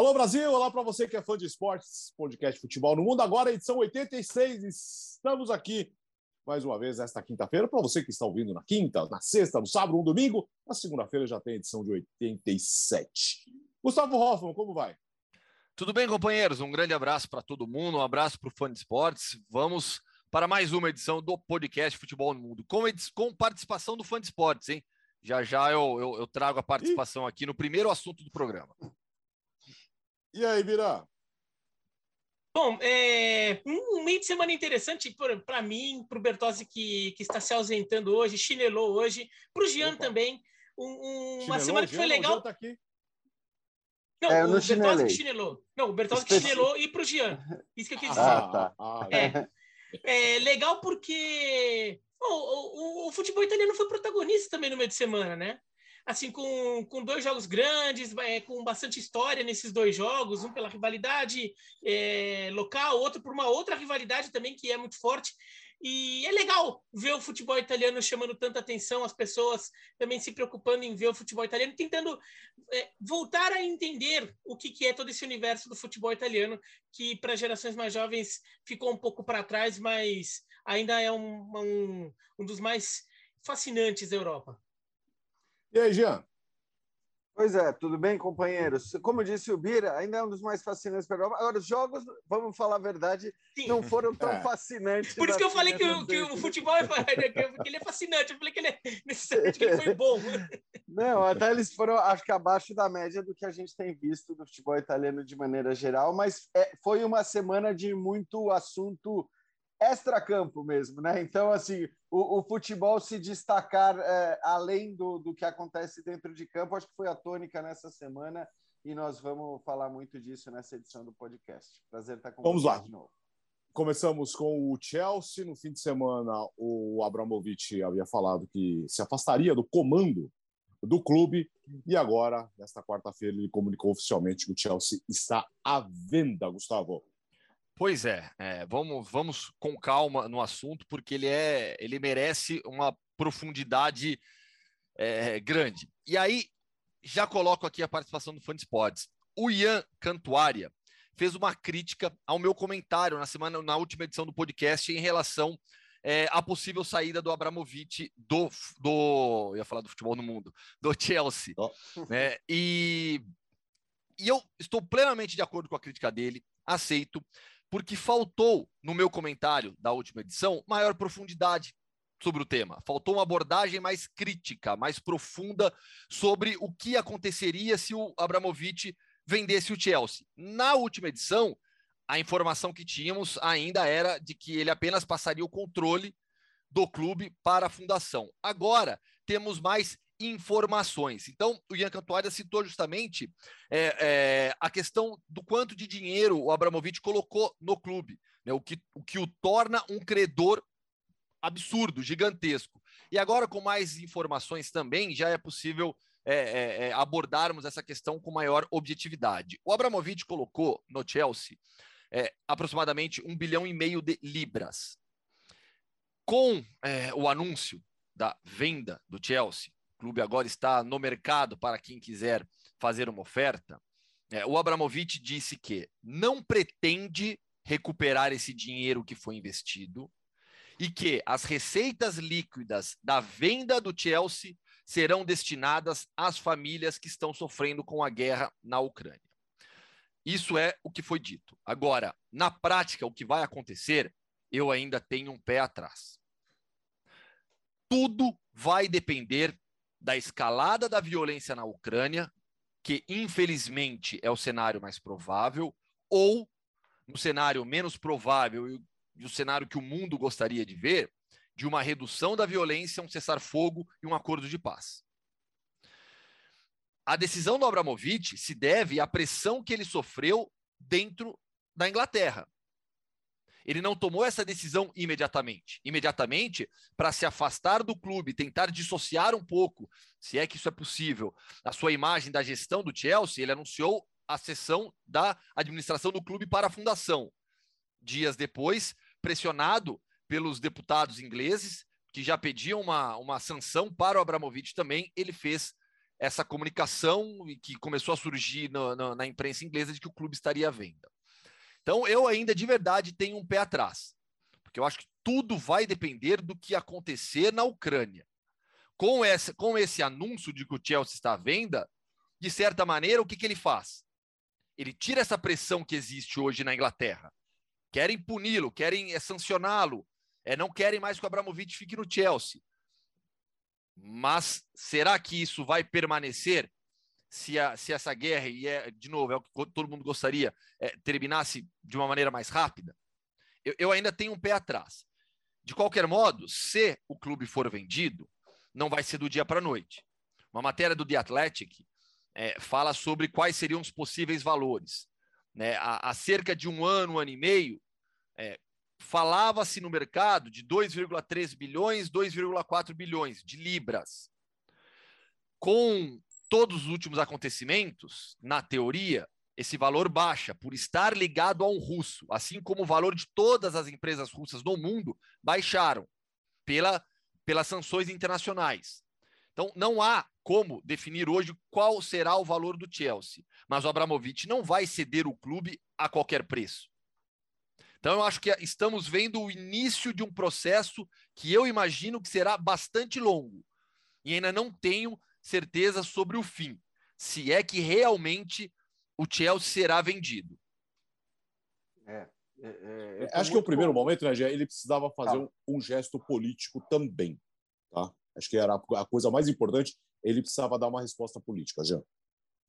Alô Brasil, olá para você que é fã de esportes, podcast Futebol no Mundo. Agora, edição 86, estamos aqui mais uma vez esta quinta-feira. Para você que está ouvindo na quinta, na sexta, no sábado, no domingo, na segunda-feira já tem edição de 87. Gustavo Hoffman, como vai? Tudo bem, companheiros? Um grande abraço para todo mundo, um abraço para o fã de esportes. Vamos para mais uma edição do podcast Futebol no Mundo, com, com participação do fã de esportes, hein? Já já eu, eu, eu trago a participação aqui no primeiro assunto do programa. E aí, Virá? Bom, é um meio de semana interessante para mim, para o Bertozzi que, que está se ausentando hoje, chinelou hoje, para o Jean Opa. também. Um, um, uma semana que foi Jean, legal. Tá não, é, o Bertozzi que chinelou. Não, o Bertozzi que chinelou e para o Jean. Isso que eu quis dizer. Ah, tá. Ah, é. é legal porque o, o, o futebol italiano foi protagonista também no meio de semana, né? Assim, com, com dois jogos grandes, é, com bastante história nesses dois jogos, um pela rivalidade é, local, outro por uma outra rivalidade também que é muito forte. E é legal ver o futebol italiano chamando tanta atenção, as pessoas também se preocupando em ver o futebol italiano, tentando é, voltar a entender o que, que é todo esse universo do futebol italiano, que para gerações mais jovens ficou um pouco para trás, mas ainda é um, um, um dos mais fascinantes da Europa. E aí, Jean? Pois é, tudo bem, companheiros? Como disse o Bira, ainda é um dos mais fascinantes para Europa. Agora, os jogos, vamos falar a verdade, Sim. não foram tão é. fascinantes. Por isso que eu falei que o, que o, futebol é, que ele é fascinante. Eu falei que ele, é, necessariamente que ele foi bom. Não, até eles foram, acho que abaixo da média do que a gente tem visto do futebol italiano de maneira geral, mas é, foi uma semana de muito assunto extra-campo mesmo, né? Então, assim, o, o futebol se destacar é, além do, do que acontece dentro de campo, acho que foi a tônica nessa semana e nós vamos falar muito disso nessa edição do podcast. Prazer estar com vamos lá. de novo. Começamos com o Chelsea. No fim de semana, o Abramovich havia falado que se afastaria do comando do clube e agora, nesta quarta-feira, ele comunicou oficialmente que o Chelsea está à venda, Gustavo. Pois é, é, vamos, vamos com calma no assunto, porque ele, é, ele merece uma profundidade é, grande. E aí, já coloco aqui a participação do Fã de Esportes. O Ian Cantuária fez uma crítica ao meu comentário na semana, na última edição do podcast, em relação é, à possível saída do Abramovich do, do. Ia falar do futebol no mundo, do Chelsea. Oh. Né? E, e eu estou plenamente de acordo com a crítica dele, aceito porque faltou, no meu comentário da última edição, maior profundidade sobre o tema. Faltou uma abordagem mais crítica, mais profunda sobre o que aconteceria se o Abramovich vendesse o Chelsea. Na última edição, a informação que tínhamos ainda era de que ele apenas passaria o controle do clube para a fundação. Agora, temos mais informações. Então, o Ian Cantuária citou justamente é, é, a questão do quanto de dinheiro o Abramovich colocou no clube, né, o, que, o que o torna um credor absurdo, gigantesco. E agora, com mais informações também, já é possível é, é, é abordarmos essa questão com maior objetividade. O Abramovich colocou no Chelsea é, aproximadamente um bilhão e meio de libras. Com é, o anúncio da venda do Chelsea, clube agora está no mercado para quem quiser fazer uma oferta. É, o Abramovich disse que não pretende recuperar esse dinheiro que foi investido e que as receitas líquidas da venda do Chelsea serão destinadas às famílias que estão sofrendo com a guerra na Ucrânia. Isso é o que foi dito. Agora, na prática, o que vai acontecer, eu ainda tenho um pé atrás. Tudo vai depender da escalada da violência na Ucrânia, que infelizmente é o cenário mais provável, ou no cenário menos provável e o cenário que o mundo gostaria de ver, de uma redução da violência, um cessar-fogo e um acordo de paz. A decisão do Abramovich se deve à pressão que ele sofreu dentro da Inglaterra. Ele não tomou essa decisão imediatamente. Imediatamente, para se afastar do clube, tentar dissociar um pouco, se é que isso é possível, a sua imagem da gestão do Chelsea, ele anunciou a cessão da administração do clube para a fundação. Dias depois, pressionado pelos deputados ingleses, que já pediam uma, uma sanção para o Abramovich também, ele fez essa comunicação que começou a surgir no, no, na imprensa inglesa de que o clube estaria à venda. Então, eu ainda de verdade tenho um pé atrás, porque eu acho que tudo vai depender do que acontecer na Ucrânia. Com, essa, com esse anúncio de que o Chelsea está à venda, de certa maneira, o que, que ele faz? Ele tira essa pressão que existe hoje na Inglaterra. Querem puni-lo, querem é, sancioná-lo, é, não querem mais que o Abramovich fique no Chelsea. Mas será que isso vai permanecer se, a, se essa guerra, e é, de novo, é o que todo mundo gostaria, é, terminasse de uma maneira mais rápida? Eu, eu ainda tenho um pé atrás. De qualquer modo, se o clube for vendido, não vai ser do dia para a noite. Uma matéria do The Athletic é, fala sobre quais seriam os possíveis valores. Né? Há, há cerca de um ano, um ano e meio, é, falava-se no mercado de 2,3 bilhões, 2,4 bilhões de libras. Com todos os últimos acontecimentos, na teoria, esse valor baixa por estar ligado a um russo, assim como o valor de todas as empresas russas no mundo baixaram pela, pelas sanções internacionais. Então, não há como definir hoje qual será o valor do Chelsea, mas o Abramovich não vai ceder o clube a qualquer preço. Então, eu acho que estamos vendo o início de um processo que eu imagino que será bastante longo. E ainda não tenho certeza sobre o fim. Se é que realmente o Chelsea será vendido. É. é, é, acho que o primeiro bom. momento, né, Gê, ele precisava fazer um, um, gesto político também. Tá? Acho que era a coisa mais importante. Ele precisava dar uma resposta política, Jean.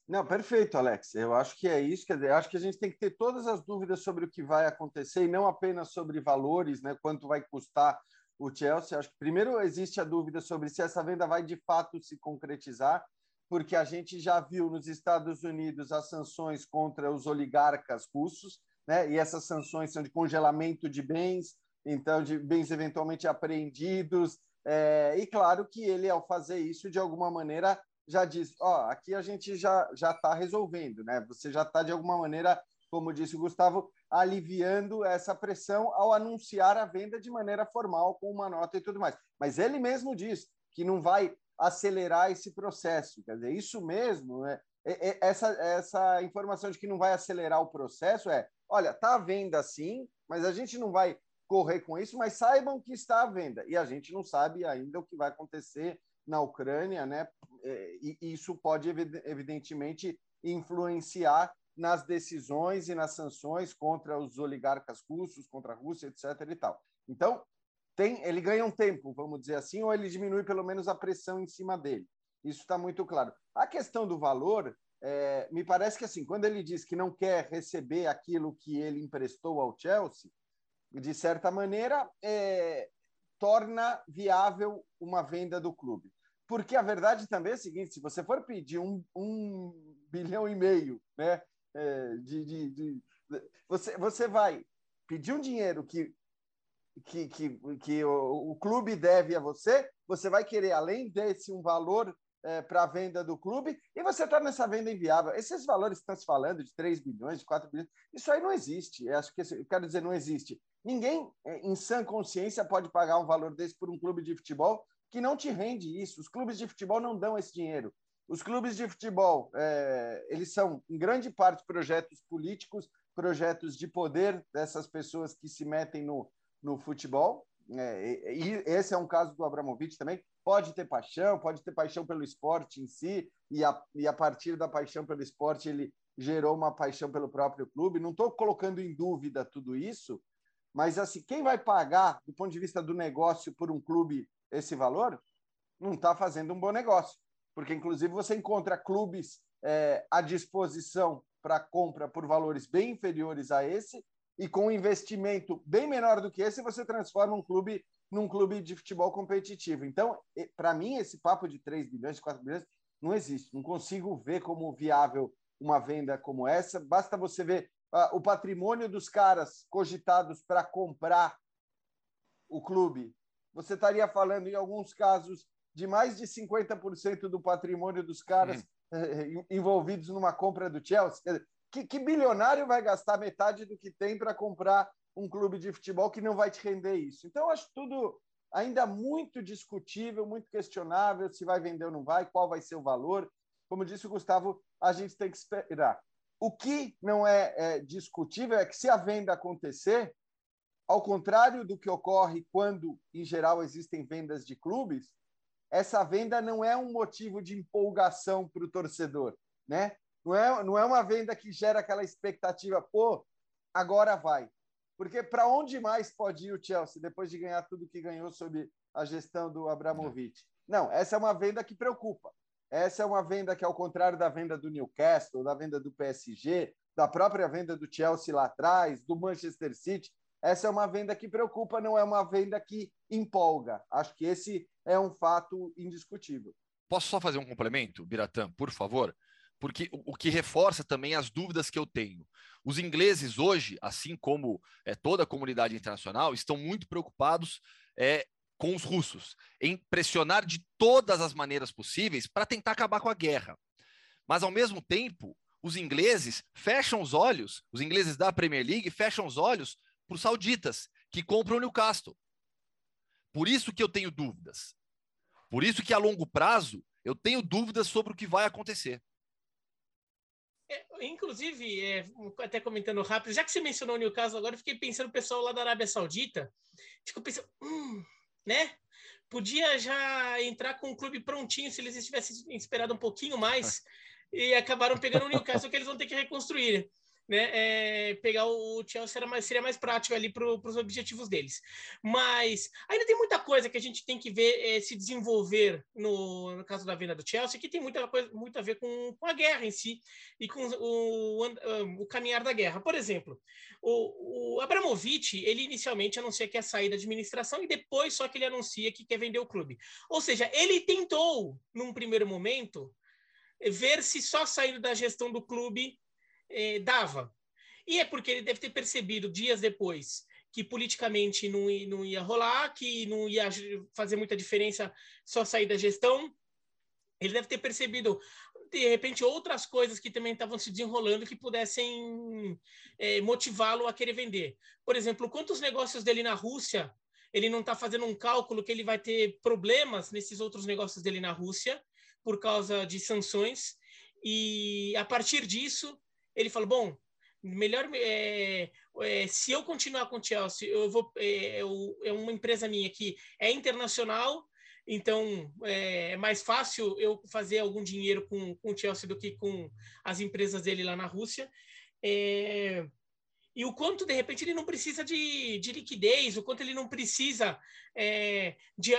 Não, perfeito, Alex. Eu acho que é isso. Quer dizer, acho que a gente tem que ter todas as dúvidas sobre o que vai acontecer e não apenas sobre valores, né? Quanto vai custar o Chelsea. Acho que primeiro existe a dúvida sobre se essa venda vai de fato se concretizar, porque a gente já viu nos Estados Unidos as sanções contra os oligarcas russos, né? E essas sanções são de congelamento de bens, então de bens eventualmente apreendidos. É, e claro que ele, ao fazer isso, de alguma maneira já diz, ó, aqui a gente já já está resolvendo, né? Você já está de alguma maneira, como disse o Gustavo, aliviando essa pressão ao anunciar a venda de maneira formal com uma nota e tudo mais. Mas ele mesmo diz que não vai acelerar esse processo, quer dizer, isso mesmo, né? Essa, essa informação de que não vai acelerar o processo é, olha, tá à venda sim, mas a gente não vai correr com isso, mas saibam que está à venda. E a gente não sabe ainda o que vai acontecer na Ucrânia, né? E isso pode, evidentemente, influenciar nas decisões e nas sanções contra os oligarcas russos, contra a Rússia, etc. e tal. Então, tem, ele ganha um tempo, vamos dizer assim, ou ele diminui pelo menos a pressão em cima dele. Isso está muito claro. A questão do valor, é, me parece que assim, quando ele diz que não quer receber aquilo que ele emprestou ao Chelsea, de certa maneira, é, torna viável uma venda do clube. Porque a verdade também é a seguinte: se você for pedir um, um bilhão e meio, né, de, de, de, você, você vai pedir um dinheiro que, que, que, que o, o clube deve a você, você vai querer, além desse, um valor é, para a venda do clube e você está nessa venda inviável. Esses valores que estão se falando de 3 bilhões, de 4 bilhões, isso aí não existe. Eu acho que eu quero dizer, não existe. Ninguém, é, em sã consciência, pode pagar um valor desse por um clube de futebol que não te rende isso. Os clubes de futebol não dão esse dinheiro. Os clubes de futebol, é, eles são, em grande parte, projetos políticos, projetos de poder dessas pessoas que se metem no, no futebol. É, e esse é um caso do Abramovich também. Pode ter paixão, pode ter paixão pelo esporte em si, e a, e a partir da paixão pelo esporte ele gerou uma paixão pelo próprio clube. Não estou colocando em dúvida tudo isso, mas assim, quem vai pagar, do ponto de vista do negócio, por um clube esse valor, não está fazendo um bom negócio. Porque, inclusive, você encontra clubes é, à disposição para compra por valores bem inferiores a esse, e com um investimento bem menor do que esse, você transforma um clube num clube de futebol competitivo. Então, para mim, esse papo de 3 bilhões, 4 bilhões, não existe. Não consigo ver como viável uma venda como essa. Basta você ver o patrimônio dos caras cogitados para comprar o clube. Você estaria falando, em alguns casos, de mais de 50% do patrimônio dos caras hum. envolvidos numa compra do Chelsea. Que, que bilionário vai gastar metade do que tem para comprar um clube de futebol que não vai te render isso? Então, acho tudo ainda muito discutível, muito questionável se vai vender ou não vai, qual vai ser o valor. como disse o Gustavo, a gente tem que esperar. O que não é, é discutível é que se a venda acontecer, ao contrário do que ocorre quando, em geral, existem vendas de clubes, essa venda não é um motivo de empolgação para o torcedor, né? Não é, não é uma venda que gera aquela expectativa, pô, agora vai. Porque para onde mais pode ir o Chelsea depois de ganhar tudo que ganhou sob a gestão do Abramovich? Não, essa é uma venda que preocupa. Essa é uma venda que, ao contrário da venda do Newcastle, da venda do PSG, da própria venda do Chelsea lá atrás, do Manchester City, essa é uma venda que preocupa, não é uma venda que empolga. Acho que esse é um fato indiscutível. Posso só fazer um complemento, Biratã, por favor? Porque o que reforça também as dúvidas que eu tenho. Os ingleses hoje, assim como é, toda a comunidade internacional, estão muito preocupados é, com os russos, em pressionar de todas as maneiras possíveis para tentar acabar com a guerra. Mas, ao mesmo tempo, os ingleses fecham os olhos, os ingleses da Premier League fecham os olhos para os sauditas, que compram o Newcastle. Por isso que eu tenho dúvidas. Por isso que a longo prazo eu tenho dúvidas sobre o que vai acontecer. É, inclusive, é, até comentando rápido, já que você mencionou o Newcastle agora, eu fiquei pensando o pessoal lá da Arábia Saudita, fico pensando, hum, né? Podia já entrar com o clube prontinho se eles tivessem esperado um pouquinho mais e acabaram pegando o Newcastle que eles vão ter que reconstruir né, é, pegar o Chelsea era mais, seria mais prático ali para os objetivos deles. Mas ainda tem muita coisa que a gente tem que ver é, se desenvolver no, no, caso da venda do Chelsea, que tem muita coisa muito a ver com, com a guerra em si e com o, o, o caminhar da guerra. Por exemplo, o, o Abramovich, ele inicialmente anuncia que ia sair da administração e depois só que ele anuncia que quer vender o clube. Ou seja, ele tentou, num primeiro momento, ver se só saindo da gestão do clube eh, dava. E é porque ele deve ter percebido dias depois que politicamente não, não ia rolar, que não ia fazer muita diferença só sair da gestão. Ele deve ter percebido, de repente, outras coisas que também estavam se desenrolando que pudessem é, motivá-lo a querer vender. Por exemplo, quantos negócios dele na Rússia, ele não está fazendo um cálculo que ele vai ter problemas nesses outros negócios dele na Rússia por causa de sanções. E a partir disso, ele falou: bom, melhor é, é, se eu continuar com o Chelsea, eu vou é, eu, é uma empresa minha que é internacional, então é, é, mais fácil eu fazer algum dinheiro com, com o Chelsea do que com as empresas dele lá na Rússia. É, e o quanto, de repente, ele não precisa de, de liquidez, o quanto ele não precisa é, de,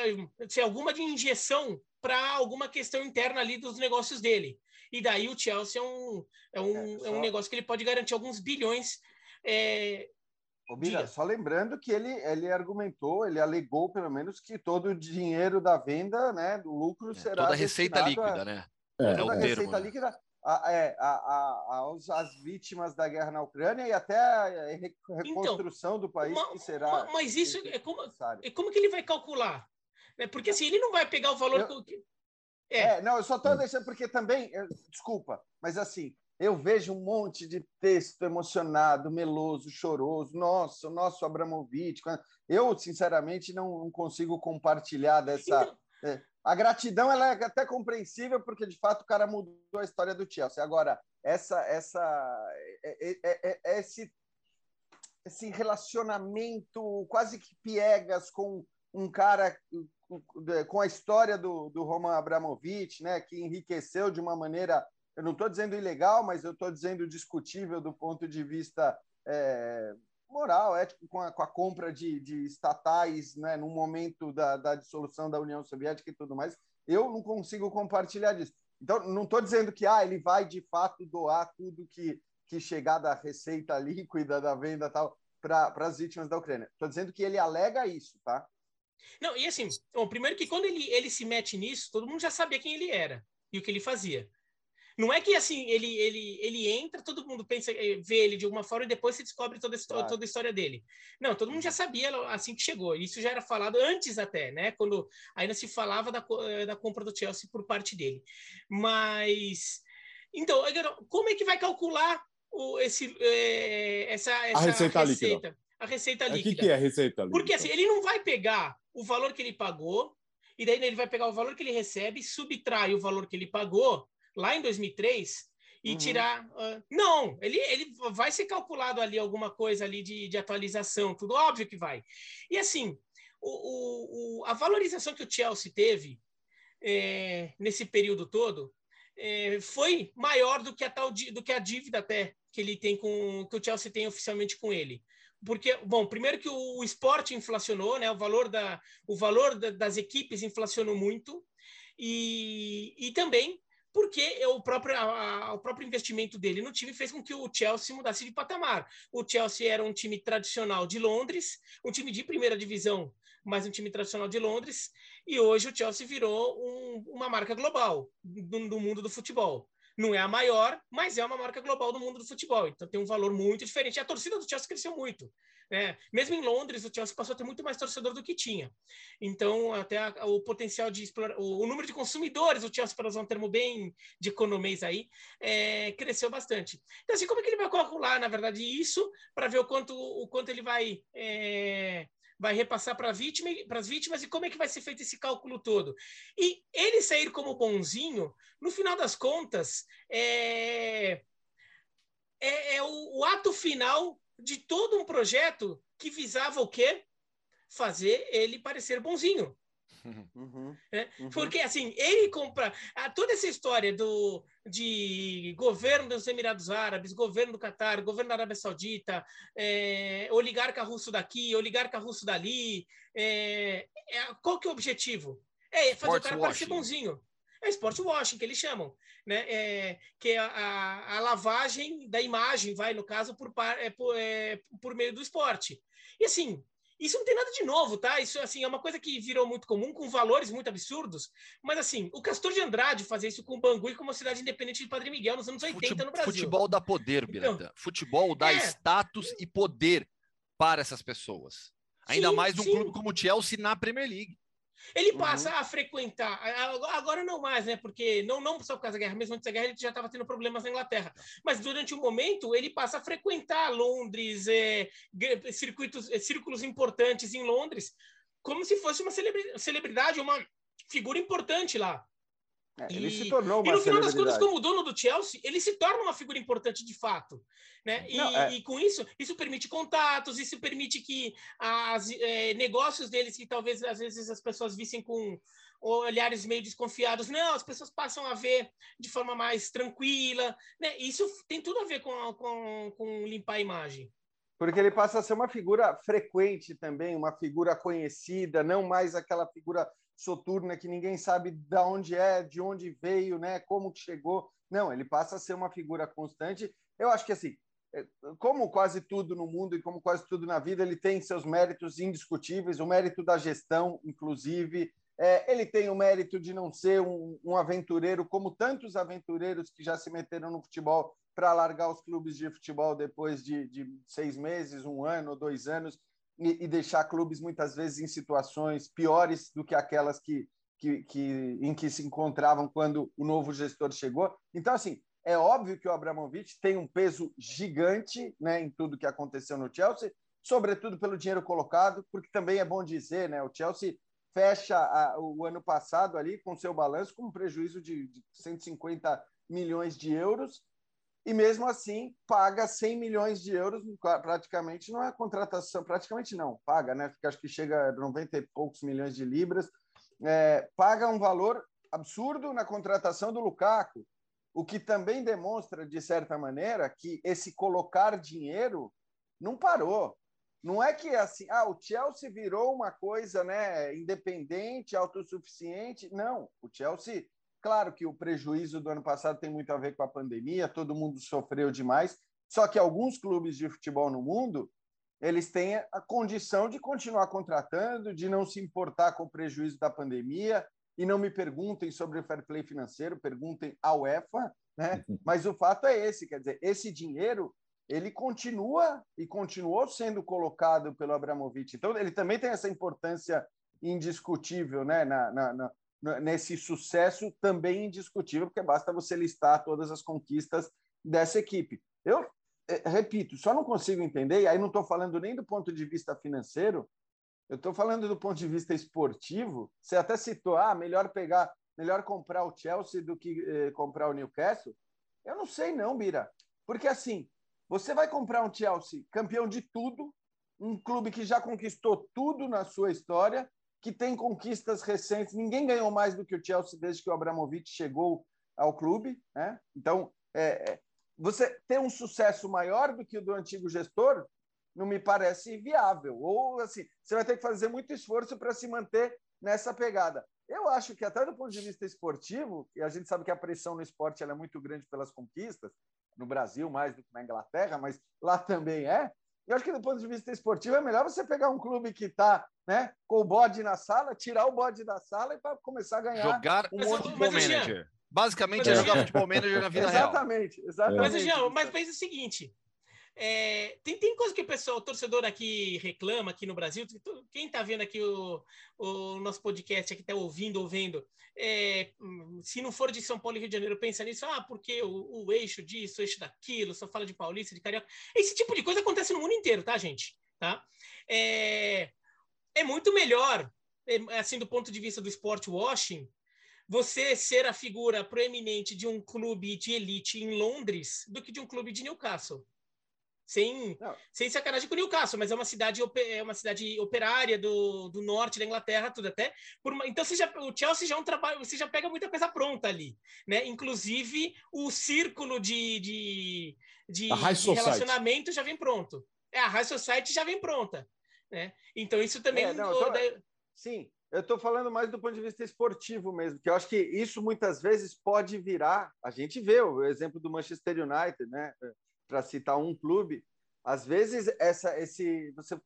de alguma de injeção para alguma questão interna ali dos negócios dele. E daí o Chelsea é um, é um, é, só... é um negócio que ele pode garantir alguns bilhões. É... Ô, Bira, só lembrando que ele, ele argumentou, ele alegou pelo menos que todo o dinheiro da venda, né, do lucro é, será. Toda a receita líquida, a... né? É, é toda a receita termo, né? líquida a, é, a, a, aos, às vítimas da guerra na Ucrânia e até a então, reconstrução então, do país uma, que será. Uma, mas isso é como, é como que ele vai calcular? Porque assim, ele não vai pegar o valor. Eu, que... É. é, não, eu só estou deixando porque também, eu, desculpa, mas assim, eu vejo um monte de texto emocionado, meloso, choroso. Nossa, o nosso Abramovich. Eu, sinceramente, não, consigo compartilhar dessa. Então... É, a gratidão ela é até compreensível, porque de fato o cara mudou a história do Chelsea. Agora, essa, essa, é, é, é, esse, esse relacionamento quase que piegas com um cara com a história do, do Roman Abramovich, né, que enriqueceu de uma maneira, eu não estou dizendo ilegal, mas eu estou dizendo discutível do ponto de vista é, moral, ético, com a, com a compra de, de, estatais né, no momento da, da, dissolução da União Soviética e tudo mais, eu não consigo compartilhar disso. Então, não estou dizendo que ah, ele vai de fato doar tudo que, que chegar da receita líquida, da venda tal, para as vítimas da Ucrânia. Estou dizendo que ele alega isso, tá? Não, e assim, bom, primeiro que quando ele, ele se mete nisso, todo mundo já sabia quem ele era e o que ele fazia. Não é que assim, ele, ele, ele entra, todo mundo pensa, eh, vê ele de alguma forma e depois se descobre toda, claro. toda a história dele. Não, todo mundo já sabia assim que chegou. Isso já era falado antes até, né? Quando ainda se falava da, eh, da compra do Chelsea por parte dele. Mas. Então, como é que vai calcular o, esse, é, essa, essa a receita, receita? líquida? A receita líquida. O que, que é a receita líquida? Porque assim, ele não vai pegar o valor que ele pagou, e daí ele vai pegar o valor que ele recebe, subtrai o valor que ele pagou, lá em 2003 e uhum. tirar. Uh, não, ele, ele vai ser calculado ali alguma coisa ali de, de atualização, tudo óbvio que vai. E assim, o, o, a valorização que o Chelsea teve é, nesse período todo é, foi maior do que a tal do que a dívida até que ele tem com que o Chelsea tem oficialmente com ele porque bom primeiro que o, esporte inflacionou né o valor da o valor da, das equipes inflacionou muito e, e também porque o próprio, a, o próprio investimento dele no time fez com que o Chelsea mudasse de patamar. O Chelsea era um time tradicional de Londres, um time de primeira divisão, mas um time tradicional de Londres, e hoje o Chelsea virou um, uma marca global do, do mundo do futebol. Não é a maior, mas é uma marca global do mundo do futebol. Então tem um valor muito diferente. A torcida do Chelsea cresceu muito. Né? Mesmo em Londres, o Chelsea passou a ter muito mais torcedor do que tinha. Então, até a, o potencial de explorar, o, o, número de consumidores, o Chelsea, para usar um termo bem de economês aí, é, cresceu bastante. Então, assim, como é que ele vai calcular, na verdade, isso para ver o quanto, o quanto ele vai. É, vai repassar para vítima, as vítimas e como é que vai ser feito esse cálculo todo. E ele sair como bonzinho, no final das contas, é, é, é o, o, ato final de todo um projeto que visava o quê? Fazer ele parecer bonzinho. Uhum, é? uhum. Porque assim, ele compra toda essa história do de governo dos Emirados Árabes, governo do Catar, governo da Arábia Saudita, é, oligarca russo daqui, oligarca russo dali. É, é, qual que é o objetivo? É fazer Sports o cara parecer bonzinho. É esporte washing, que eles chamam, né? É, que é a, a, lavagem da imagem, vai, no caso, por, é, por, é, por meio do esporte. E assim, isso não tem nada de novo, tá? Isso assim é uma coisa que virou muito comum, com valores muito absurdos. Mas assim, o Castor de Andrade fazia isso com o Bangu e com uma cidade independente de Padre Miguel nos anos 80 Fute, no Brasil. Futebol dá poder, Birata. Então, futebol dá é... status e poder para essas pessoas. Ainda sim, mais num sim. clube como o Chelsea na Premier League. Ele uhum. passa uhum. a frequentar, agora não mais, né? Porque não, não só por causa da guerra, mesmo antes da guerra ele já estava tendo problemas na Inglaterra. Mas durante um momento ele passa a frequentar Londres, é, circuitos, é, círculos importantes em Londres, como se fosse uma celebridade, uma figura importante lá. É, ele e, se tornou uma E no final das contas, como dono do Chelsea, ele se torna uma figura importante de fato. Né? E, Não, é... e com isso, isso permite contatos, isso permite que as é, negócios deles, que talvez às vezes as pessoas vissem com olhares meio desconfiados, não, as pessoas passam a ver de forma mais tranquila. Né? Isso tem tudo a ver com, com, com limpar a imagem porque ele passa a ser uma figura frequente também, uma figura conhecida, não mais aquela figura soturna que ninguém sabe de onde é, de onde veio, né, como que chegou. Não, ele passa a ser uma figura constante. Eu acho que assim, é, como quase tudo no mundo e como quase tudo na vida, ele tem seus méritos indiscutíveis, o mérito da gestão, inclusive. É, ele tem o mérito de não ser um, um aventureiro, como tantos aventureiros que já se meteram no futebol para largar os clubes de futebol depois de, de seis meses, um ano, dois anos e, e, deixar clubes muitas vezes em situações piores do que aquelas que, que, que, em que se encontravam quando o novo gestor chegou. Então, assim, é óbvio que o Abramovich tem um peso gigante né, em tudo que aconteceu no Chelsea, sobretudo pelo dinheiro colocado, porque também é bom dizer, né, o Chelsea fecha a, o ano passado ali com seu balanço com um prejuízo de, de 150 milhões de euros e mesmo assim paga 100 milhões de euros, praticamente não é contratação, praticamente não, paga, né? Porque acho que chega a 90 e poucos milhões de libras, é, paga um valor absurdo na contratação do Lukaku, o que também demonstra, de certa maneira, que esse colocar dinheiro não parou. Não é que assim, ah, o Chelsea virou uma coisa né, independente, autossuficiente. Não, o Chelsea Claro que o prejuízo do ano passado tem muito a ver com a pandemia, todo mundo sofreu demais, só que alguns clubes de futebol no mundo, eles têm a condição de continuar contratando, de não se importar com o prejuízo da pandemia, e não me perguntem sobre o fair play financeiro, perguntem à UEFA, né? Mas o fato é esse, quer dizer, esse dinheiro ele continua e continuou sendo colocado pelo Abramovich. Então, ele também tem essa importância indiscutível né, na, na, nesse sucesso também indiscutível, porque basta você listar todas as conquistas dessa equipe. Eu é, repito, só não consigo entender, e aí não estou falando nem do ponto de vista financeiro, eu estou falando do ponto de vista esportivo. Você até citou, ah, melhor pegar melhor comprar o Chelsea do que eh, comprar o Newcastle? Eu não sei não, Bira. Porque assim, você vai comprar um Chelsea campeão de tudo, um clube que já conquistou tudo na sua história, que tem conquistas recentes. Ninguém ganhou mais do que o Chelsea desde que o Abramovich chegou ao clube, né? Então, é, é você ter um sucesso maior do que o do antigo gestor não me parece viável. Ou assim, você vai ter que fazer muito esforço para se manter nessa pegada. Eu acho que até do ponto de vista esportivo, e a gente sabe que a pressão no esporte é muito grande pelas conquistas, no Brasil mais do que na Inglaterra, mas lá também é. Eu acho que do ponto de vista esportivo é melhor você pegar um clube que está né, com o bode na sala, tirar o bode da sala e para começar a ganhar jogar um monte de manager. Basicamente é jogar futebol manager na vida exatamente, real. Exatamente, Mas, Jean, mas pensa o seguinte: é, tem, tem coisa que o pessoal, o torcedor aqui reclama aqui no Brasil. Quem está vendo aqui o, o nosso podcast, aqui está ouvindo ou vendo, é, se não for de São Paulo e Rio de Janeiro, pensa nisso, ah, porque o, o, eixo disso, o eixo daquilo, só fala de paulista, de carioca. Esse tipo de coisa acontece no mundo inteiro, tá, gente? Tá? É, é muito melhor, é, assim, do ponto de vista do esporte washing, você ser a figura proeminente de um clube de elite em Londres do que de um clube de Newcastle sem, sem sacanagem com o Newcastle, mas é uma cidade, é uma cidade operária do, do norte da Inglaterra, tudo até. Uma, então você já, o Chelsea já é um trabalho, você já pega muita coisa pronta ali, né? Inclusive o círculo de, de, de, de relacionamento já vem pronto. É, a High Society já vem pronta. Né? Então isso também. É, não, tô... Sim, eu estou falando mais do ponto de vista esportivo mesmo, que eu acho que isso muitas vezes pode virar. A gente vê o exemplo do Manchester United, né? Para citar um clube, às vezes essa, esse, você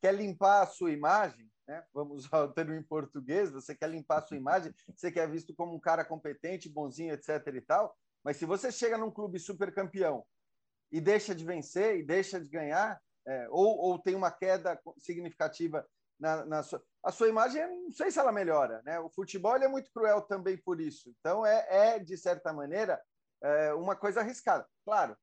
quer limpar a sua imagem, né? vamos usar o termo em português, você quer limpar a sua imagem, você quer visto como um cara competente, bonzinho, etc. e tal, mas se você chega num clube super campeão e deixa de vencer e deixa de ganhar, é, ou, ou tem uma queda significativa na, na sua, a sua imagem, não sei se ela melhora. Né? O futebol é muito cruel também por isso. Então, é, é de certa maneira, é, uma coisa arriscada. Claro,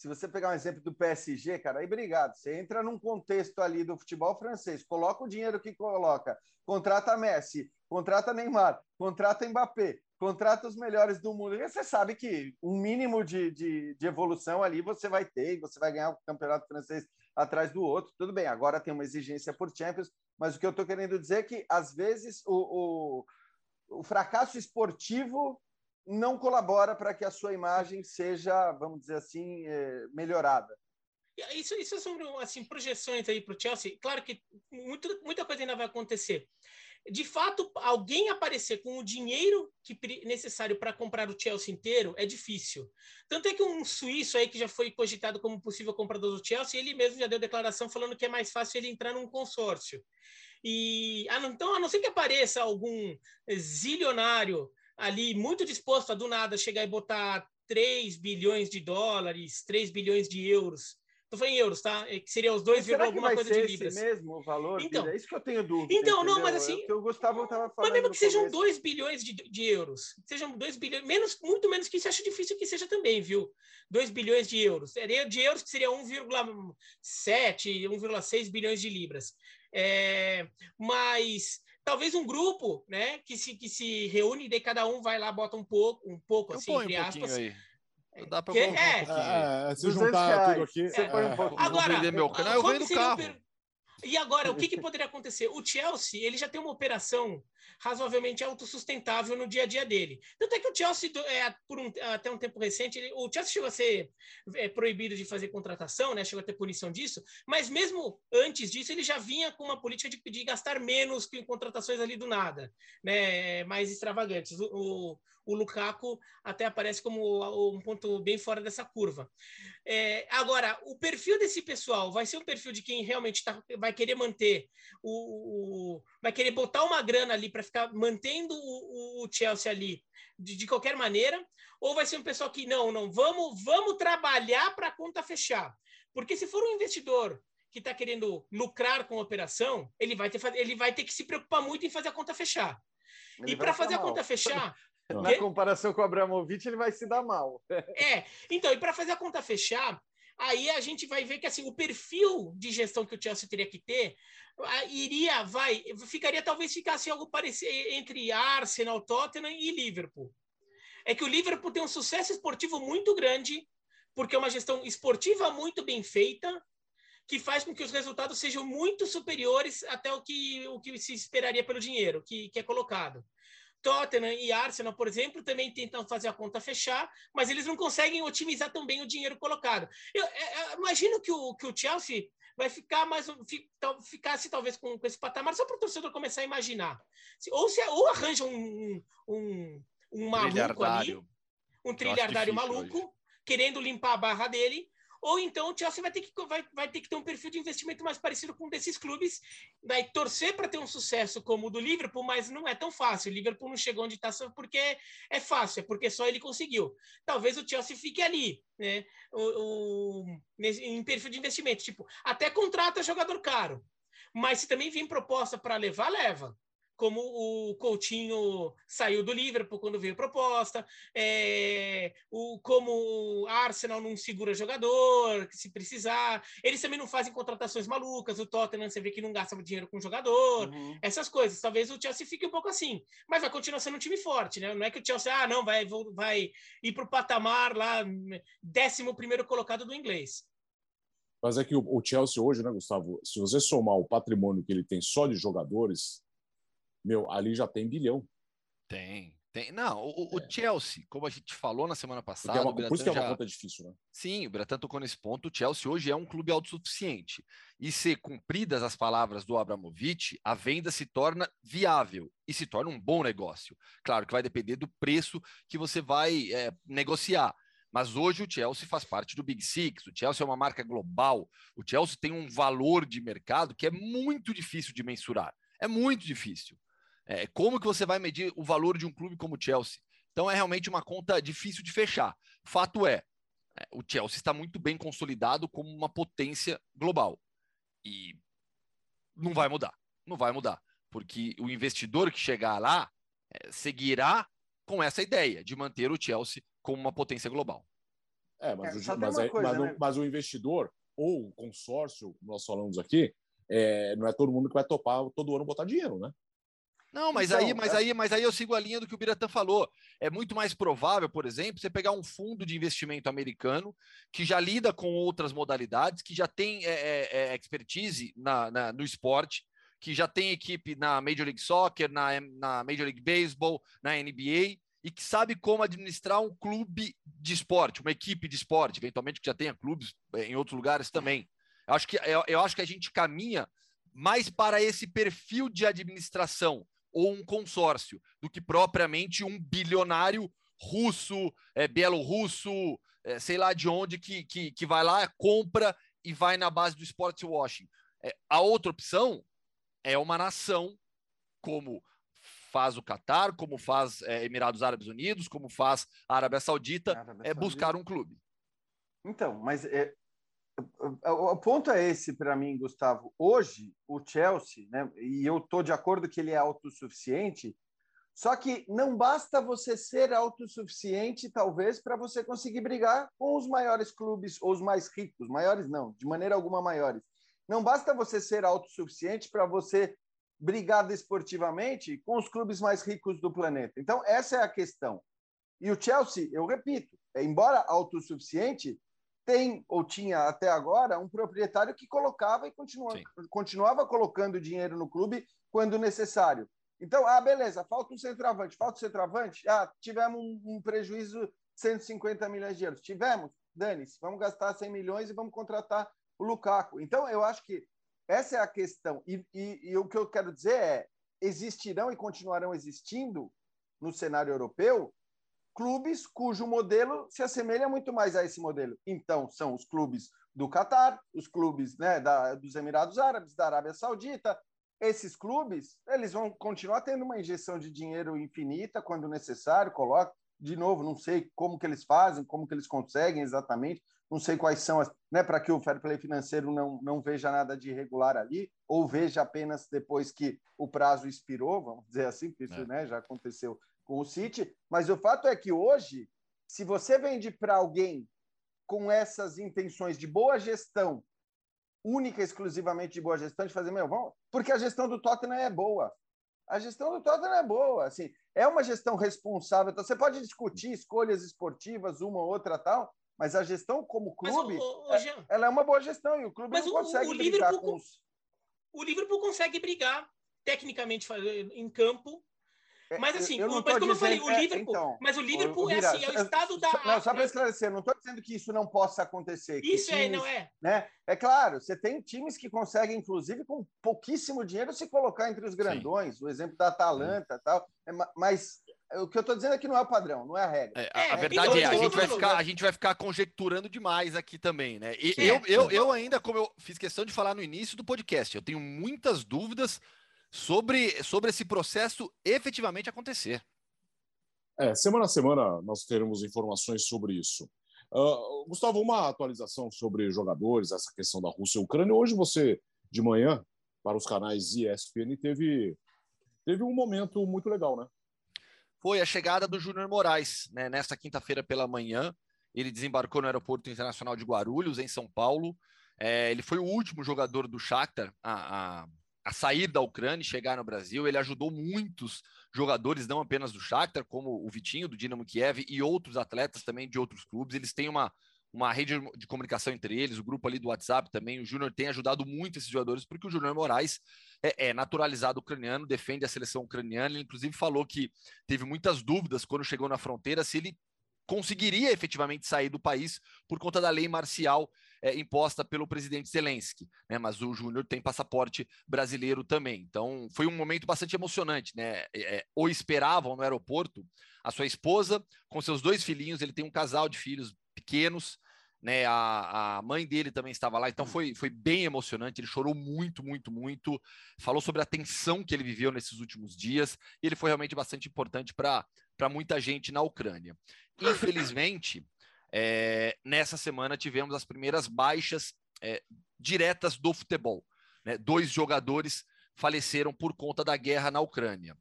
se você pegar um exemplo do PSG, cara, aí obrigado. Você entra num contexto ali do futebol francês, coloca o dinheiro que coloca, contrata Messi, contrata Neymar, contrata Mbappé, contrata os melhores do mundo. E você sabe que um mínimo de, de, de evolução ali você vai ter, e você vai ganhar o campeonato francês atrás do outro. Tudo bem, agora tem uma exigência por Champions, mas o que eu estou querendo dizer é que, às vezes, o, o, o fracasso esportivo não colabora para que a sua imagem seja, vamos dizer assim, é, melhorada. Isso, isso são assim, projeções aí para o Chelsea. Claro que muito, muita coisa ainda vai acontecer. De fato, alguém aparecer com o dinheiro que, necessário para comprar o Chelsea inteiro é difícil. Tanto é que um suíço aí que já foi cogitado como possível comprador do Chelsea, ele mesmo já deu declaração falando que é mais fácil ele entrar num consórcio. E então, a não ser que apareça algum zilionário ali muito disposto a do nada chegar e botar 3 bilhões de dólares, 3 bilhões de euros. Estou falando em euros, tá? É que seria os 2, alguma coisa de libras. mesmo o valor? Então, é isso que eu tenho dúvida. Então, entendeu? não, mas assim. É o, Gustavo estava falando. Mas mesmo que sejam 2 bilhões de, de, euros, sejam 2 bilhões, menos, muito menos que isso, acho difícil que seja também, viu? 2 bilhões de euros. Seria de euros que seria 1,7, 1,6 bilhões de libras. É, mas talvez um grupo, né, que se, que se reúne e daí cada um vai lá, bota um pouco, um pouco, eu assim, entre um aspas. Aí. Dá para que, é, um é, se juntar tudo aqui. Você é, põe um pouco. Agora, meu canal, eu venho do carro. Um e agora, o que, que poderia acontecer? O Chelsea ele já tem uma operação razoavelmente autossustentável no dia a dia dele. Tanto é que o Chelsea, é, por um, até um tempo recente, ele, o Chelsea chegou a ser é, proibido de fazer contratação, né? chegou a ter punição disso, mas mesmo antes disso, ele já vinha com uma política de, de gastar menos em contratações ali do nada, né? mais extravagantes. O, o, o Lukaku até aparece como um ponto bem fora dessa curva. É, agora, o perfil desse pessoal vai ser um perfil de quem realmente tá, vai querer manter o, o vai querer botar uma grana ali para ficar mantendo o, o Chelsea ali de, de, qualquer maneira, ou vai ser um pessoal que não, não, vamos, vamos trabalhar para a conta fechar. Porque se for um investidor que está querendo lucrar com a operação, ele vai, ter, ele vai ter que se preocupar muito em fazer a conta fechar. Ele e para fazer mal. a conta fechar, Na comparação com o Abramovich, ele vai se dar mal. É, então, e para fazer a conta fechar, aí a gente vai ver que assim o perfil de gestão que o Chelsea teria que ter iria, vai, ficaria talvez ficasse algo parecido entre Arsenal, Tottenham e Liverpool. É que o Liverpool tem um sucesso esportivo muito grande, porque é uma gestão esportiva muito bem feita, que faz com que os resultados sejam muito superiores até o que, o que se esperaria pelo dinheiro que, que é colocado. Tottenham e Arsenal, por exemplo, também tentam fazer a conta fechar, mas eles não conseguem otimizar também o dinheiro colocado. Eu, eu, é, eu é, imagino que o, que o Chelsea vai ficar mais ficasse talvez com, com esse patamar só para o torcedor começar a imaginar. Ou se ou arranja um, um, um maluco ali, um trilhardário maluco, hoje. querendo limpar a barra dele, ou então o Chelsea vai ter que, vai, vai ter, que ter um perfil de investimento mais parecido com um desses clubes, vai torcer para ter um sucesso como o do Liverpool, mas não é tão fácil. O Liverpool não chegou onde está porque é fácil, é porque só ele conseguiu. Talvez o Chelsea fique ali, né? O, o, em perfil de investimento, tipo, até contrata jogador caro, mas se também vem proposta para levar, leva como o Coutinho saiu do Liverpool quando veio proposta, é, o, como o Arsenal não segura jogador, se precisar. Eles também não fazem contratações malucas, o Tottenham você vê que não gasta dinheiro com jogador, uhum. essas coisas. Talvez o Chelsea fique um pouco assim, mas vai continuar sendo um time forte, né? Não é que o Chelsea, ah, não, vai, vai ir para o patamar lá, décimo primeiro colocado do inglês. Mas é que o Chelsea hoje, né, Gustavo? Se você somar o patrimônio que ele tem só de jogadores, meu, ali já tem bilhão. Tem, tem. Não, o, é. o Chelsea, como a gente falou na semana passada. É uma, por isso que é uma já... conta difícil, né? Sim, o Bratan tocou nesse ponto. O Chelsea hoje é um clube autossuficiente. E se cumpridas as palavras do Abramovich, a venda se torna viável e se torna um bom negócio. Claro que vai depender do preço que você vai é, negociar. Mas hoje o Chelsea faz parte do Big Six, o Chelsea é uma marca global, o Chelsea tem um valor de mercado que é muito difícil de mensurar. É muito difícil. É, como que você vai medir o valor de um clube como o Chelsea? Então é realmente uma conta difícil de fechar. Fato é, é, o Chelsea está muito bem consolidado como uma potência global. E não vai mudar. Não vai mudar. Porque o investidor que chegar lá é, seguirá com essa ideia de manter o Chelsea como uma potência global. É, mas, é, o, mas, coisa, mas, né? mas, o investidor ou o consórcio, nós falamos aqui, é, não é todo mundo que vai topar todo ano botar dinheiro, né? Não, mas então, aí, mas é... aí, mas aí eu sigo a linha do que o Biratã falou. É muito mais provável, por exemplo, você pegar um fundo de investimento americano que já lida com outras modalidades, que já tem é, é, é, expertise na, na, no esporte, que já tem equipe na Major League Soccer, na, na Major League Baseball, na NBA, e que sabe como administrar um clube de esporte, uma equipe de esporte, eventualmente que já tenha clubes é, em outros lugares também. Eu acho que, eu, eu acho que a gente caminha mais para esse perfil de administração ou um consórcio, do que propriamente um bilionário russo, é, bielorrusso, é, sei lá de onde, que, que, que vai lá, compra e vai na base do sports washing. É, a outra opção é uma nação como faz o Catar, como faz é, Emirados Árabes Unidos, como faz a Arábia Saudita, Arábia é buscar um clube. Então, mas é, o ponto é esse para mim, Gustavo. Hoje, o Chelsea, né, e eu estou de acordo que ele é autossuficiente, só que não basta você ser autossuficiente, talvez, para você conseguir brigar com os maiores clubes, ou os mais ricos. Maiores não, de maneira alguma maiores. Não basta você ser autossuficiente para você brigar desportivamente com os clubes mais ricos do planeta. Então, essa é a questão. E o Chelsea, eu repito, embora autossuficiente, tem ou tinha até agora um proprietário que colocava e continua, continuava colocando dinheiro no clube quando necessário. Então, ah, beleza, falta um centroavante, falta um centroavante. Ah, tivemos um, um prejuízo de 150 milhões de euros. Tivemos, dane-se, vamos gastar 100 milhões e vamos contratar o Lukaku. Então, eu acho que essa é a questão. E, e, e o que eu quero dizer é: existirão e continuarão existindo no cenário europeu clubes cujo modelo se assemelha muito mais a esse modelo. Então, são os clubes do Catar, os clubes né, da, dos Emirados Árabes, da Arábia Saudita. Esses clubes, eles vão continuar tendo uma injeção de dinheiro infinita quando necessário, coloca, de novo, não sei como que eles fazem, como que eles conseguem exatamente, não sei quais são as, né, para que o fair play financeiro não, não veja nada de irregular ali, ou veja apenas depois que o prazo expirou, vamos dizer assim, porque isso é. né, já aconteceu com o City, mas o fato é que hoje, se você vende para alguém com essas intenções de boa gestão, única exclusivamente de boa gestão, de fazer, meu, vamos, porque a gestão do Tottenham é boa. A gestão do Tottenham é boa, assim, é uma gestão responsável. Então, você pode discutir escolhas esportivas, uma ou outra tal, mas a gestão como clube, mas, o, o, é, ela é uma boa gestão e o clube mas não consegue o, brigar com os... O Liverpool consegue brigar tecnicamente em campo mas assim, eu mas como dizendo, eu falei, o é, Liverpool, é, então, mas o Liverpool o, é assim, é o estado da. Não, só para esclarecer, não estou dizendo que isso não possa acontecer. Isso times, é, não é. Né, é claro, você tem times que conseguem, inclusive, com pouquíssimo dinheiro, se colocar entre os grandões. Sim. O exemplo da Atalanta e tal. É, mas o que eu estou dizendo é que não é o padrão, não é a regra. É, a, a, verdade então, é, a gente, vai ficar, a gente vai ficar conjecturando demais aqui também, né? E, eu, eu, eu ainda, como eu fiz questão de falar no início do podcast, eu tenho muitas dúvidas sobre, sobre esse processo efetivamente acontecer. É, semana a semana nós teremos informações sobre isso. Uh, Gustavo, uma atualização sobre jogadores, essa questão da Rússia e Ucrânia. Hoje você, de manhã, para os canais ESPN, teve, teve um momento muito legal, né? Foi a chegada do Júnior Moraes, né? Nesta quinta-feira pela manhã, ele desembarcou no Aeroporto Internacional de Guarulhos, em São Paulo. É, ele foi o último jogador do Shakhtar a, a a sair da Ucrânia e chegar no Brasil. Ele ajudou muitos jogadores, não apenas do Shakhtar, como o Vitinho, do Dinamo Kiev, e outros atletas também de outros clubes. Eles têm uma, uma rede de comunicação entre eles, o grupo ali do WhatsApp também. O Júnior tem ajudado muito esses jogadores, porque o Júnior Moraes é, é, naturalizado ucraniano, defende a seleção ucraniana. Ele, inclusive, falou que teve muitas dúvidas quando chegou na fronteira se ele conseguiria efetivamente sair do país por conta da lei marcial é, imposta pelo presidente Zelensky, né? Mas o Júnior tem passaporte brasileiro também. Então foi um momento bastante emocionante, né? É, é, o esperavam no aeroporto a sua esposa com seus dois filhinhos. Ele tem um casal de filhos pequenos. Né, a, a mãe dele também estava lá, então foi, foi bem emocionante. Ele chorou muito, muito, muito. Falou sobre a tensão que ele viveu nesses últimos dias, e ele foi realmente bastante importante para muita gente na Ucrânia. Infelizmente, é, nessa semana tivemos as primeiras baixas é, diretas do futebol. Né? Dois jogadores faleceram por conta da guerra na Ucrânia.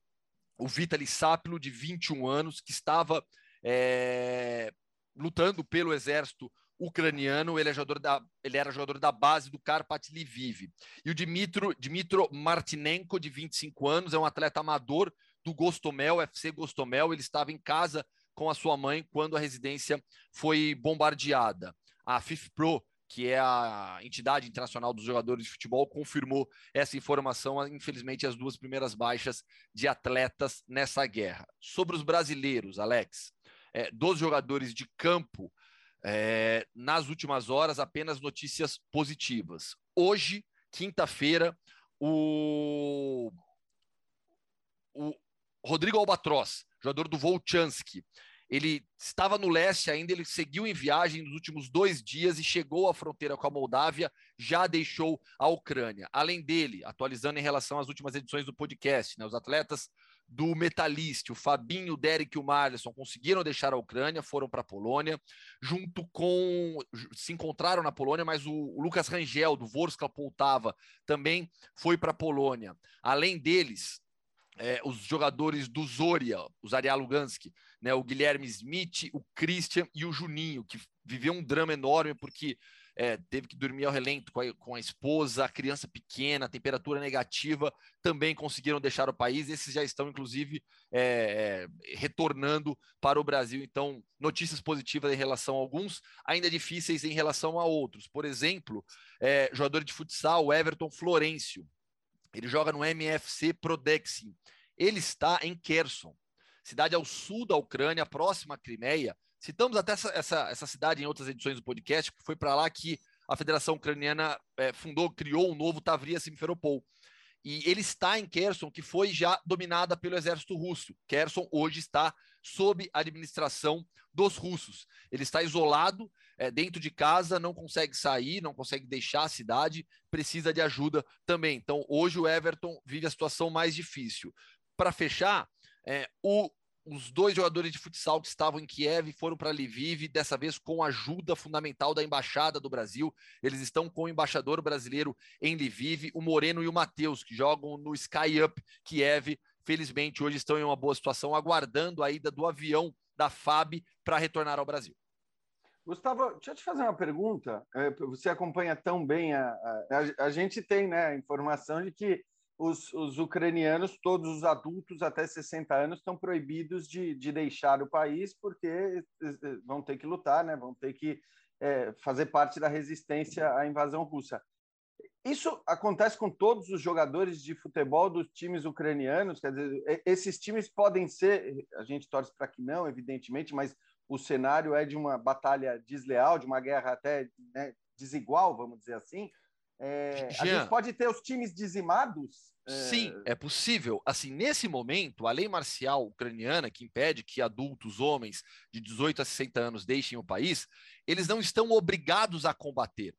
O Vitaly Sapilo, de 21 anos, que estava é, lutando pelo exército ucraniano, ele, é jogador da, ele era jogador da base do Karpat Lviv. E o Dimitro, Dimitro Martinenko, de 25 anos, é um atleta amador do Gostomel, FC Gostomel, ele estava em casa com a sua mãe quando a residência foi bombardeada. A FIFPro, que é a entidade internacional dos jogadores de futebol, confirmou essa informação. Infelizmente, as duas primeiras baixas de atletas nessa guerra. Sobre os brasileiros, Alex, é, dos jogadores de campo, é, nas últimas horas, apenas notícias positivas. Hoje, quinta-feira, o, o Rodrigo Albatroz, jogador do Volchansky, ele estava no leste ainda, ele seguiu em viagem nos últimos dois dias e chegou à fronteira com a Moldávia, já deixou a Ucrânia. Além dele, atualizando em relação às últimas edições do podcast, né, os atletas do Metalist, o Fabinho, o Derek e o Marlison conseguiram deixar a Ucrânia, foram para a Polônia, junto com. se encontraram na Polônia, mas o, o Lucas Rangel, do Vorskla Poltava, também foi para a Polônia. Além deles, é, os jogadores do Zoria, os Arial Luganski, né, o Guilherme Smith, o Christian e o Juninho, que viveu um drama enorme porque é, teve que dormir ao relento com a, com a, esposa, a criança pequena, temperatura negativa, também conseguiram deixar o país. Esses já estão, inclusive, é, é, retornando para o Brasil. Então, notícias positivas em relação a alguns, ainda difíceis em relação a outros. Por exemplo, é, jogador de futsal, Everton Florencio. Ele joga no MFC Prodexim. Ele está em Kherson, cidade ao sul da Ucrânia, próxima à Crimeia. Citamos até essa, essa, essa cidade em outras edições do podcast, que foi para lá que a Federação Ucraniana é, fundou, criou um novo Tavria Simferopol. E ele está em Kherson, que foi já dominada pelo exército russo. Kherson hoje está sob administração dos russos. Ele está isolado é, dentro de casa, não consegue sair, não consegue deixar a cidade, precisa de ajuda também. Então, hoje o Everton vive a situação mais difícil. Para fechar, é, o, os dois jogadores de futsal que estavam em Kiev foram para Lviv, dessa vez com ajuda fundamental da Embaixada do Brasil. Eles estão com o embaixador brasileiro em Lviv, o Moreno e o Matheus, que jogam no Sky Up Kiev. Felizmente, hoje estão em uma boa situação, aguardando a ida do avião da FAB para retornar ao Brasil. Gustavo, deixa eu te fazer uma pergunta. É, você acompanha tão bem a, a, a gente tem, né, a informação de que os, os, ucranianos, todos os adultos até 60 anos, estão proibidos de, de deixar o país porque vão ter que lutar, né? vão ter que é, fazer parte da resistência à invasão russa. Isso acontece com todos os jogadores de futebol dos times ucranianos? Quer dizer, esses times podem ser, a gente torce para que não, evidentemente, mas o cenário é de uma batalha desleal, de uma guerra até né, desigual, vamos dizer assim. É, Jean, a gente pode ter os times dizimados? É... Sim, é possível. Assim, nesse momento, a lei marcial ucraniana, que impede que adultos, homens de 18 a 60 anos deixem o país, eles não estão obrigados a combater.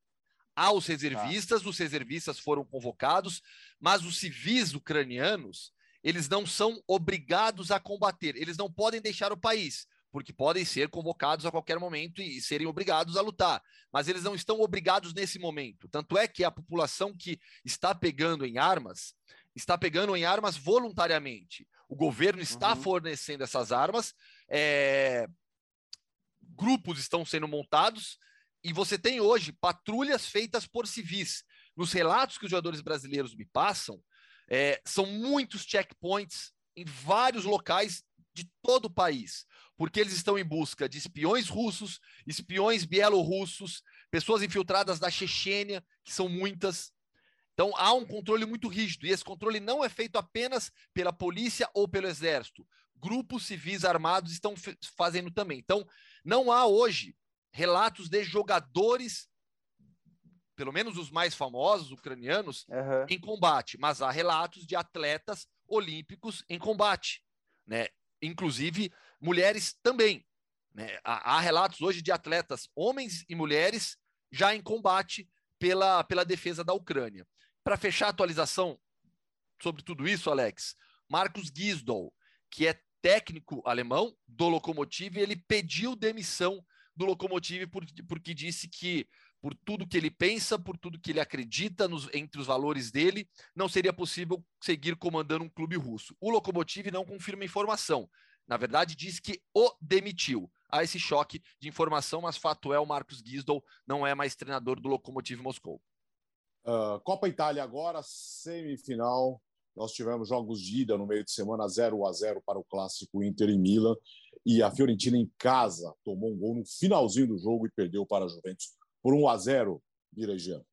Há os reservistas, os reservistas foram convocados, mas os civis ucranianos, eles não são obrigados a combater, eles não podem deixar o país porque podem ser convocados a qualquer momento e serem obrigados a lutar, mas eles não estão obrigados nesse momento. Tanto é que a população que está pegando em armas está pegando em armas voluntariamente. O governo está uhum. fornecendo essas armas, é... grupos estão sendo montados e você tem hoje patrulhas feitas por civis. Nos relatos que os jogadores brasileiros me passam, é... são muitos checkpoints em vários locais de todo o país porque eles estão em busca de espiões russos, espiões bielorrussos, pessoas infiltradas da Chechênia, que são muitas. Então há um controle muito rígido, e esse controle não é feito apenas pela polícia ou pelo exército. Grupos civis armados estão fazendo também. Então, não há hoje relatos de jogadores, pelo menos os mais famosos, ucranianos, uhum. em combate, mas há relatos de atletas olímpicos em combate. Né? Inclusive, mulheres também. Né? Há, há, relatos hoje de atletas, homens e mulheres, já em combate pela, pela defesa da Ucrânia. Para fechar a atualização sobre tudo isso, Alex, Marcos Gisdol, que é técnico alemão do Lokomotiv, ele pediu demissão do Lokomotiv por, porque disse que por tudo que ele pensa, por tudo que ele acredita nos, entre os valores dele, não seria possível seguir comandando um clube russo. O Lokomotiv não confirma informação, na verdade, diz que o demitiu. Há esse choque de informação, mas fato é, o Marcos Gisdol não é mais treinador do Lokomotiv Moscou. Uh, Copa Itália agora, semifinal. Nós tivemos jogos de ida no meio de semana, 0 a 0 para o clássico Inter e Milan. E a Fiorentina em casa tomou um gol no finalzinho do jogo e perdeu para a Juventus por 1 a 0 Viragiano.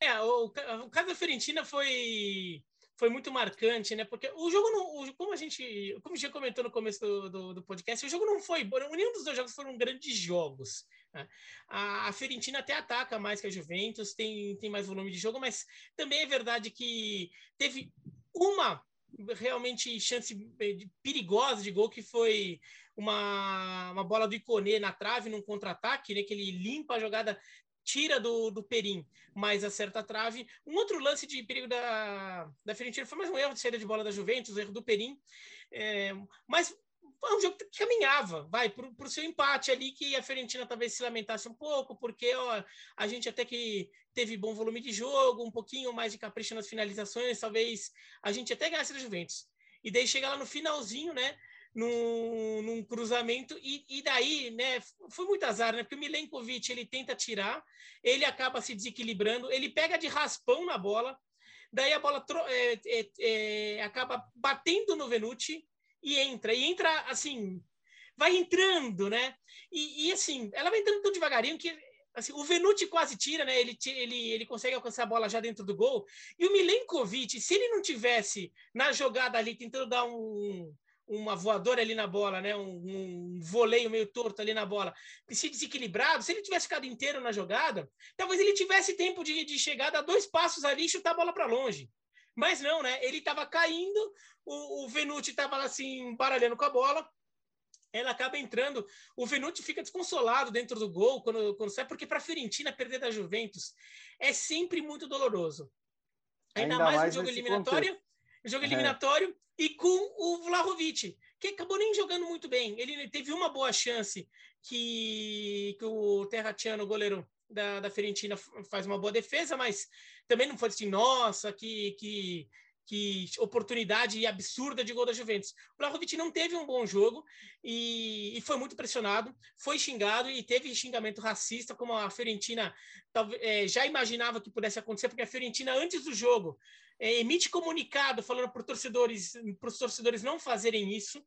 É, o, o caso da Fiorentina foi foi muito marcante, né? Porque o jogo não, como a gente, como já comentou no começo do, do, do, podcast, o jogo não foi, nenhum dos dois jogos foram grandes jogos. Né? A, a até ataca mais que a Juventus, tem, tem mais volume de jogo, mas também é verdade que teve uma realmente chance perigosa de gol que foi uma, uma bola do Iconê na trave num contra-ataque, né, que ele limpa a jogada tira do, do Perim, mas acerta a trave. Um outro lance de perigo da, da Fiorentina foi mais um erro de saída de bola da Juventus, um erro do Perim. É, mas foi um jogo que caminhava, vai, para o seu empate ali, que a Fiorentina talvez se lamentasse um pouco, porque ó, a gente até que teve bom volume de jogo, um pouquinho mais de capricho nas finalizações, talvez a gente até ganhasse da Juventus. E daí chega lá no finalzinho, né? Num, num cruzamento e, e, daí, né, foi muito azar, né, porque o Milenkovic, ele tenta tirar, ele acaba se desequilibrando, ele pega de raspão na bola, daí a bola é, é, é, acaba batendo no Venuti e entra, e entra assim, vai entrando, né, e, e assim, ela vai entrando tão devagarinho que assim, o Venuti quase tira, né? Ele, ele, ele consegue alcançar a bola já dentro do gol. E o Milenkovic, se ele não tivesse na jogada ali tentando dar um, uma voadora ali na bola, né? Um, um voleio meio torto ali na bola, se desequilibrado, se ele tivesse ficado inteiro na jogada, talvez ele tivesse tempo de, de chegar, dar dois passos ali e chutar a bola para longe. Mas não, né? Ele estava caindo, o, o Venuti estava assim, baralhando com a bola, ela acaba entrando. O Venuti fica desconsolado dentro do gol quando, quando sai, porque para a Fiorentina perder da Juventus é sempre muito doloroso. Ainda, Ainda mais, mais no jogo eliminatório. Contexto. Jogo é. E com o Vlahovic, que acabou nem jogando muito bem. Ele teve uma boa chance que, que o Terratiano, goleiro da, da Fiorentina, faz uma boa defesa, mas também não foi assim, nossa, que, que, que oportunidade absurda de gol da Juventus. O Vlahovic não teve um bom jogo e, e, foi muito pressionado, foi xingado e teve xingamento racista, como a Fiorentina é, já imaginava que pudesse acontecer, porque a Fiorentina, antes do jogo, é, emite comunicado falando para torcedores, os torcedores não fazerem isso,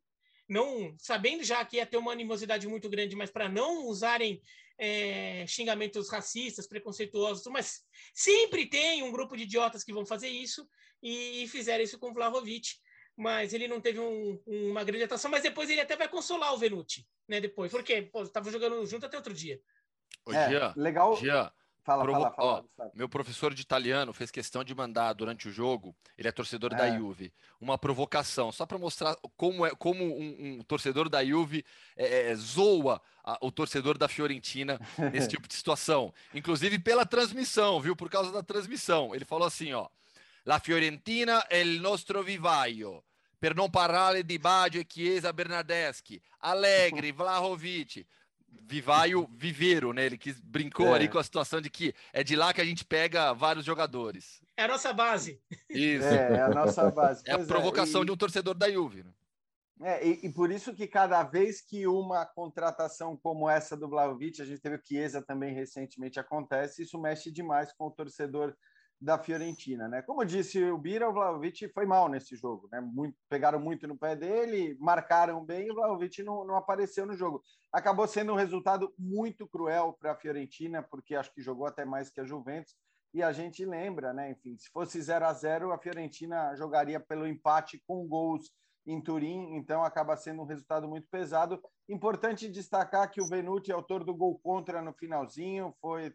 não sabendo já que ia ter uma animosidade muito grande, mas para não usarem é, xingamentos racistas, preconceituosos, mas sempre tem um grupo de idiotas que vão fazer isso e, e fizeram isso com Vlahovic, mas ele não teve um, uma grande atuação, mas depois ele até vai consolar o Venuti, né? Depois, porque estava jogando junto até outro dia. Ô, é, Gia, legal. Gia, Fala, Provo... fala, fala, Ó, meu professor de italiano fez questão de mandar durante o jogo, ele é torcedor é. da Juve, uma provocação, só para mostrar como, é, como um, um torcedor da Juve é, é, zoa a, o torcedor da Fiorentina nesse tipo de situação. Inclusive pela transmissão, viu? Por causa da transmissão. Ele falou assim, ó. La Fiorentina è il nostro vivaio. Per non parlare di Baggio e Chiesa Bernardeschi, Allegri, Vlahovic, Vivaio Viveiro, né? Ele que brincou é. ali com a situação de que é de lá que a gente pega vários jogadores. É a nossa base. Isso. É, é a nossa base. É a provocação é. E... de um torcedor da Juve. Né? É, e, e, por isso que cada vez que uma contratação como essa do Vlaovic, a gente teve o Chiesa também recentemente acontece, isso mexe demais com o torcedor da Fiorentina, né? Como disse o Bira, o Vlaovic foi mal nesse jogo, né? Muito, pegaram muito no pé dele, marcaram bem, e o Vlaovic não, não apareceu no jogo. Acabou sendo um resultado muito cruel para a Fiorentina, porque acho que jogou até mais que a Juventus. E a gente lembra, né? Enfim, se fosse 0 a 0 a Fiorentina jogaria pelo empate com gols em Turim, então acaba sendo um resultado muito pesado. Importante destacar que o Venuti é autor do gol contra no finalzinho, foi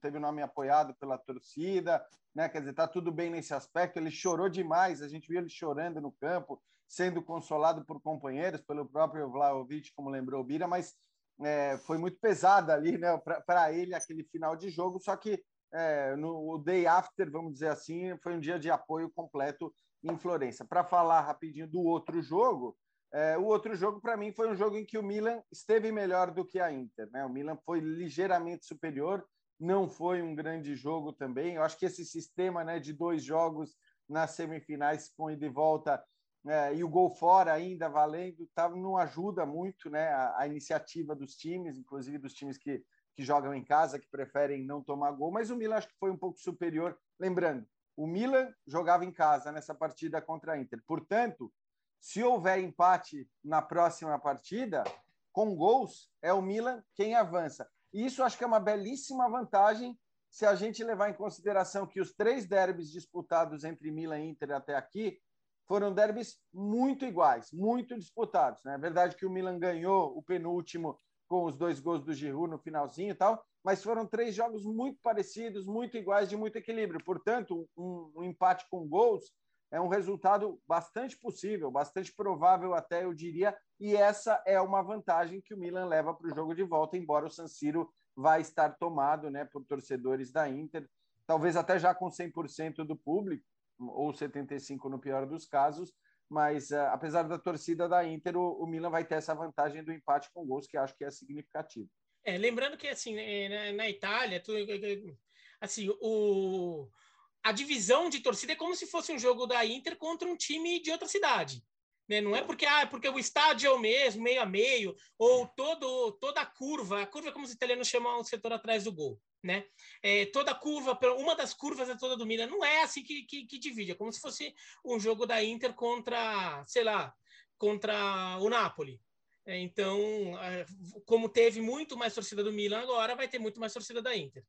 teve o nome apoiado pela torcida, né? Quer dizer, tá tudo bem nesse aspecto. Ele chorou demais, a gente viu ele chorando no campo, sendo consolado por companheiros, pelo próprio Vlaovic, como lembrou o Bira, mas é, foi muito pesado ali, né? Para ele aquele final de jogo, só que é, no day after, vamos dizer assim, foi um dia de apoio completo em Florença. Para falar rapidinho do outro jogo, é, o outro jogo para mim foi um jogo em que o Milan esteve melhor do que a Inter. Né? O Milan foi ligeiramente superior, não foi um grande jogo também. Eu acho que esse sistema né, de dois jogos nas semifinais com ida e volta é, e o gol fora ainda valendo, tá, não ajuda muito né, a, a, iniciativa dos times, inclusive dos times que, que jogam em casa, que preferem não tomar gol, mas o Milan acho que foi um pouco superior. Lembrando, o Milan jogava em casa nessa partida contra a Inter. Portanto, se houver empate na próxima partida, com gols, é o Milan quem avança. E isso acho que é uma belíssima vantagem se a gente levar em consideração que os três derbys disputados entre Milan e Inter até aqui foram derbys muito iguais, muito disputados. Né? É verdade que o Milan ganhou o penúltimo com os dois gols do Giroud no finalzinho e tal, mas foram três jogos muito parecidos, muito iguais, de muito equilíbrio. Portanto, um, um empate com gols é um resultado bastante possível, bastante provável até, eu diria, e essa é uma vantagem que o Milan leva para o jogo de volta, embora o San Siro vai estar tomado né, por torcedores da Inter, talvez até já com 100% do público, ou 75% no pior dos casos, mas uh, apesar da torcida da Inter, o, o Milan vai ter essa vantagem do empate com gols, que acho que é significativo. É, lembrando que assim né, na Itália, tu, assim o a divisão de torcida é como se fosse um jogo da Inter contra um time de outra cidade. Né? Não é porque, ah, é porque o estádio é o mesmo, meio a meio, ou todo, toda a curva, a curva é como os italianos chamam o setor atrás do gol. Né? É, toda a curva, uma das curvas é toda do Milan. Não é assim que, que, que divide, é como se fosse um jogo da Inter contra, sei lá, contra o Napoli. É, então, como teve muito mais torcida do Milan agora, vai ter muito mais torcida da Inter.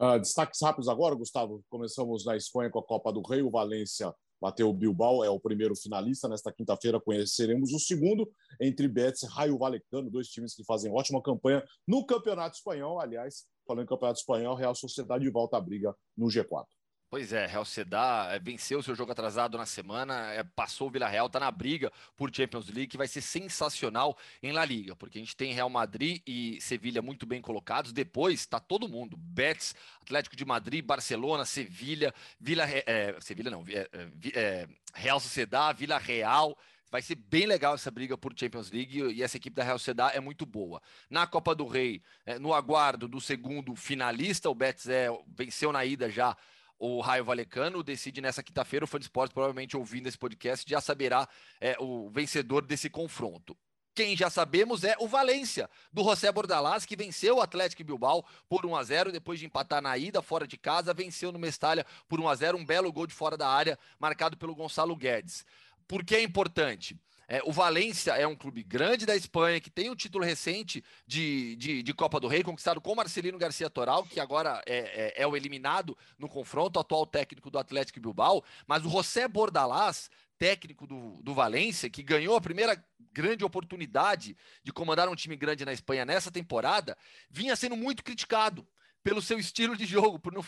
Uh, destaques rápidos agora, Gustavo. Começamos na Espanha com a Copa do Rei. O Valência bateu o Bilbao, é o primeiro finalista. Nesta quinta-feira conheceremos o segundo entre Betis e Raio Valecano, dois times que fazem ótima campanha no Campeonato Espanhol. Aliás, falando em Campeonato Espanhol, Real Sociedade volta à briga no G4. Pois é, Real Sedar é, venceu seu jogo atrasado na semana, é, passou o Vila Real, está na briga por Champions League, que vai ser sensacional em La Liga, porque a gente tem Real Madrid e Sevilha muito bem colocados. Depois está todo mundo: Betis, Atlético de Madrid, Barcelona, Sevilha, Vila, é, Sevilha não, é, é, é, Real Sociedad, Vila Real. Vai ser bem legal essa briga por Champions League e essa equipe da Real Sociedad é muito boa. Na Copa do Rei, no aguardo do segundo finalista, o Betis é, venceu na ida já o Raio Valecano decide nessa quinta-feira. O Fã de Esportes, provavelmente ouvindo esse podcast, já saberá é, o vencedor desse confronto. Quem já sabemos é o Valência, do José Bordalás, que venceu o Atlético Bilbao por 1 a 0 depois de empatar na ida fora de casa, venceu no Mestalha por 1 a 0 um belo gol de fora da área, marcado pelo Gonçalo Guedes. Por que é importante? É, o Valência é um clube grande da Espanha, que tem um título recente de, de, de Copa do Rei, conquistado com Marcelino Garcia Toral, que agora é, é, é, o eliminado no confronto, atual técnico do Atlético Bilbao. Mas o José Bordalás técnico do, do Valência, que ganhou a primeira grande oportunidade de comandar um time grande na Espanha nessa temporada, vinha sendo muito criticado pelo seu estilo de jogo, por, não,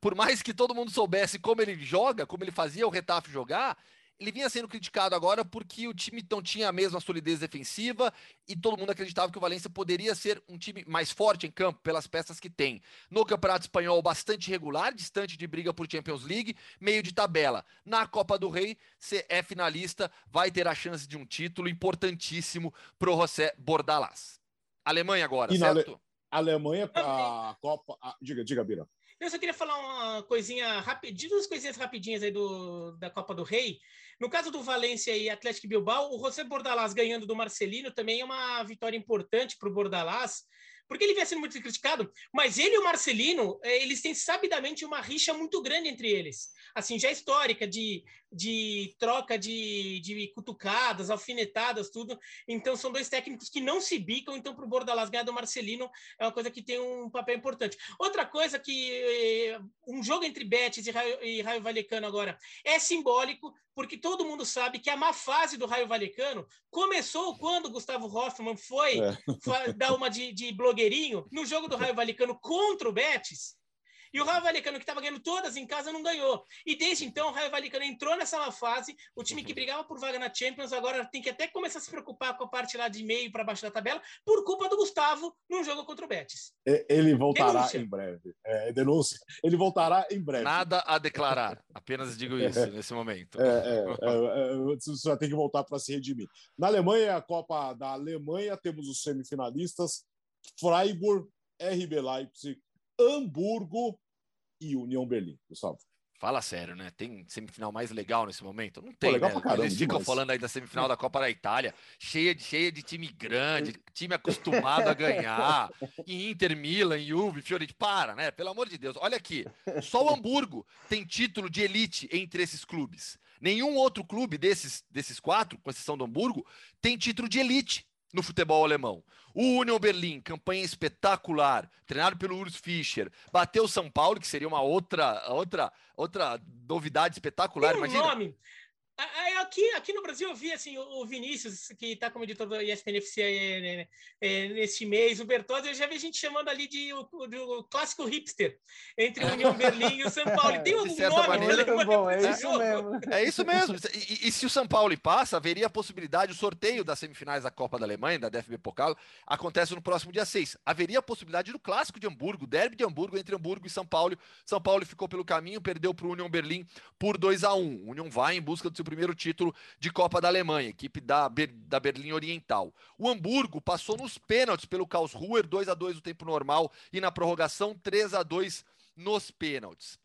por mais que todo mundo soubesse como ele joga, como ele fazia o Retaf jogar, ele vinha sendo criticado agora porque o time não tinha a mesma solidez defensiva e todo mundo acreditava que o Valência poderia ser um time mais forte em campo pelas peças que tem. No Campeonato Espanhol, bastante regular, distante de briga por Champions League, meio de tabela. Na Copa do Rei, se é finalista, vai ter a chance de um título importantíssimo para o José Bordalás. Alemanha agora, e certo? Ale... Alemanha, a Copa. A... Diga, diga, Bira. Eu só queria falar uma coisinha rapidinho, duas coisinhas rapidinhas aí do, da Copa do Rei. No caso do Valência e Atlético Bilbao, o José Bordalás ganhando do Marcelino também é uma vitória importante para o Bordalás, porque ele vinha sendo muito criticado, mas ele e o Marcelino, eh, eles têm sabidamente uma rixa muito grande entre eles. Assim, já histórica, de, de troca de, de cutucadas, alfinetadas, tudo. Então, são dois técnicos que não se bicam. Então, para o Bordalás ganhar do Marcelino é uma coisa que tem um papel importante. Outra coisa que eh, um jogo entre Betis e Raio, e Raio Valecano agora é simbólico, porque todo mundo sabe que a má fase do Raio Valecano começou quando Gustavo Hoffmann foi é. dar uma de, de blogueirinho no jogo do Raio Valecano contra o Betis. E o Raio Valecano, que estava ganhando todas em casa, não ganhou. E desde então, o Raio Valecano entrou nessa fase. O time que brigava por vaga na Champions agora tem que até começar a se preocupar com a parte lá de meio para baixo da tabela, por culpa do Gustavo num jogo contra o Betis. Ele voltará denúncia. em breve. É, denúncia. Ele voltará em breve. Nada a declarar. Apenas digo isso nesse momento. É, é, é, é você vai ter que voltar para se redimir. Na Alemanha, a Copa da Alemanha, temos os semifinalistas: Freiburg, RB Leipzig, Hamburgo e União Berlim, Gustavo. Fala sério, né? Tem semifinal mais legal nesse momento? Não tem, Pô, né? Caramba, Eles ficam demais. falando aí da semifinal da Copa da Itália, cheia de, cheia de time grande, time acostumado a ganhar. Inter, Milan, Juve, Fiorentina. Para, né? Pelo amor de Deus. Olha aqui, só o Hamburgo tem título de elite entre esses clubes. Nenhum outro clube desses, desses quatro, com exceção do Hamburgo, tem título de elite no futebol alemão. O Union Berlim, campanha espetacular, treinado pelo Urs Fischer, bateu o São Paulo, que seria uma outra outra outra novidade espetacular. Imagina. nome. Aqui, aqui no Brasil eu vi assim, o Vinícius, que está como editor do ESPN FC é, né, é, neste mês, o Bertozzi, eu já vi gente chamando ali de o, clássico hipster entre o União Berlim e o São Paulo. Tem um de nome maneira, é bom, é isso mesmo. É isso mesmo. E, e, se o São Paulo passa, haveria a possibilidade, o sorteio das semifinais da Copa da Alemanha, da DFB Pokal, acontece no próximo dia 6. Haveria a possibilidade do clássico de Hamburgo, derby de Hamburgo entre Hamburgo e São Paulo. São Paulo ficou pelo caminho, perdeu para o União Berlim por 2 a 1 O União vai em busca do seu primeiro título de Copa da Alemanha, equipe da, Ber da Berlim Oriental. O Hamburgo passou nos pênaltis pelo Karlsruher, 2 a 2 no tempo normal e na prorrogação 3 a 2 nos pênaltis.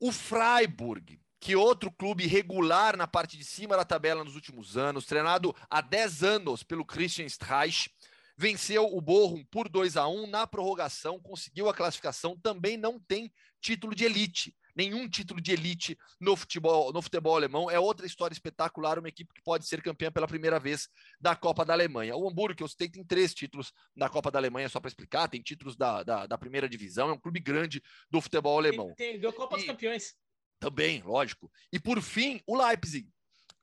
O Freiburg, que outro clube regular na parte de cima da tabela nos últimos anos, treinado há 10 anos pelo Christian Streich, venceu o Bochum por 2 a 1 na prorrogação, conseguiu a classificação, também não tem título de elite nenhum título de elite no futebol, no futebol alemão. É outra história espetacular, uma equipe que pode ser campeã pela primeira vez da Copa da Alemanha. O Hamburgo, que eu citei, tem três títulos da Copa da Alemanha, só para explicar, tem títulos da, da, da, primeira divisão, é um clube grande do futebol alemão. Tem, tem deu Copa dos Campeões. Também, lógico. E por fim, o Leipzig.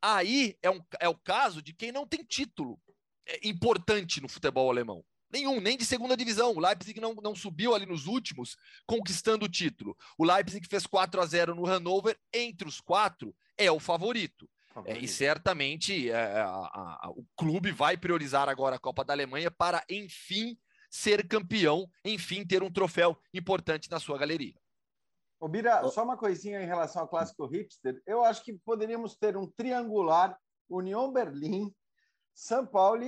Aí é, um, é o caso de quem não tem título é, importante no futebol alemão. Nenhum, nem de segunda divisão. O Leipzig não, não subiu ali nos últimos, conquistando o título. O Leipzig fez 4 a 0 no Hannover, entre os quatro, é o favorito. É, e certamente é, a, a, a, o clube vai priorizar agora a Copa da Alemanha para, enfim, ser campeão, enfim, ter um troféu importante na sua galeria. Ô, Bira, só uma coisinha em relação ao clássico hipster. Eu acho que poderíamos ter um triangular União Berlim, São Paulo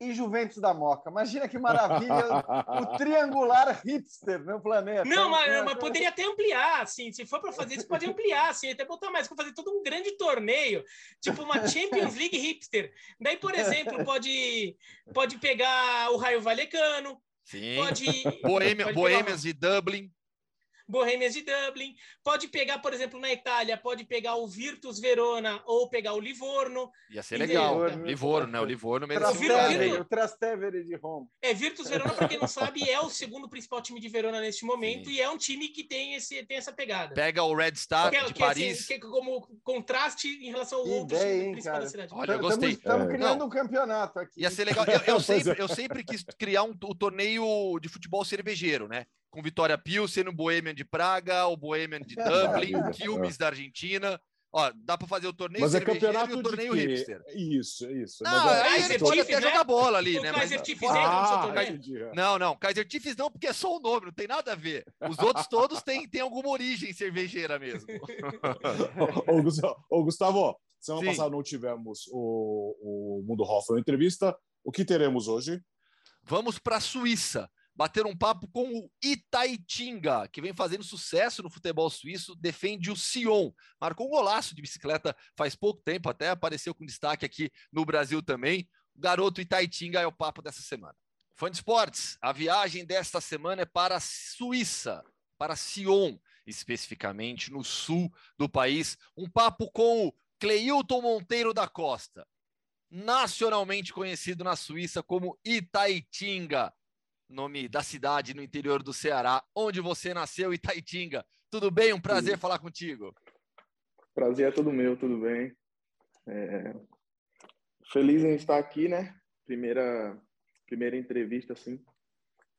e Juventus da Moca. Imagina que maravilha o triangular hipster no planeta. Não, mas, mas poderia até ampliar, assim. Se for para fazer isso, pode ampliar, assim, até botar mais, fazer todo um grande torneio, tipo uma Champions League hipster. Daí, por exemplo, pode, pode pegar o Raio Valecano. Sim. Pode, Boêmia, pode Boêmias de Dublin. Bohemians de Dublin, pode pegar, por exemplo, na Itália, pode pegar o Virtus Verona ou pegar o Livorno. Ia ser legal. Livorno, Livorno né? O Livorno merece Trastevere, o Trastevere de Roma. É, Virtus Verona, para quem não sabe, é o segundo principal time de Verona neste momento Sim. e é um time que tem, esse, tem essa pegada. Pega o Red Star que, é, de que, assim, Paris. Assim, que, como contraste em relação ao outro time principal da cidade. Olha, eu gostei. Estamos é. criando não. um campeonato aqui. Ia ser legal. Eu, eu sempre, eu sempre quis criar um, um torneio de futebol cervejeiro, né? Com Vitória Pilsen, o Bohemian de Praga, o Bohemian de Dublin, o Quilmes da Argentina. Ó, dá para fazer o torneio mas é campeonato e o torneio hipster. Isso, isso. Não, mas é, aí ele pode até né? jogar bola ali, o né? Kaiser mas... Chiefs ah, Não, não, Kaiser Chiefs não, porque é só o nome, não tem nada a ver. Os outros todos têm, têm alguma origem cervejeira mesmo. ô, Gustavo, ô, Gustavo, semana Sim. passada não tivemos o, o Mundo Hoffman entrevista. O que teremos hoje? Vamos para a Suíça bater um papo com o Itaitinga, que vem fazendo sucesso no futebol suíço, defende o Sion. Marcou um golaço de bicicleta faz pouco tempo, até apareceu com destaque aqui no Brasil também. O garoto Itaitinga é o papo dessa semana. Fã de esportes, a viagem desta semana é para a Suíça, para Sion, especificamente no sul do país. Um papo com o Cleilton Monteiro da Costa, nacionalmente conhecido na Suíça como Itaitinga nome da cidade no interior do Ceará, onde você nasceu, Itaitinga. Tudo bem? Um prazer falar contigo. Prazer é todo meu, tudo bem. É... Feliz em estar aqui, né? Primeira, primeira entrevista, assim.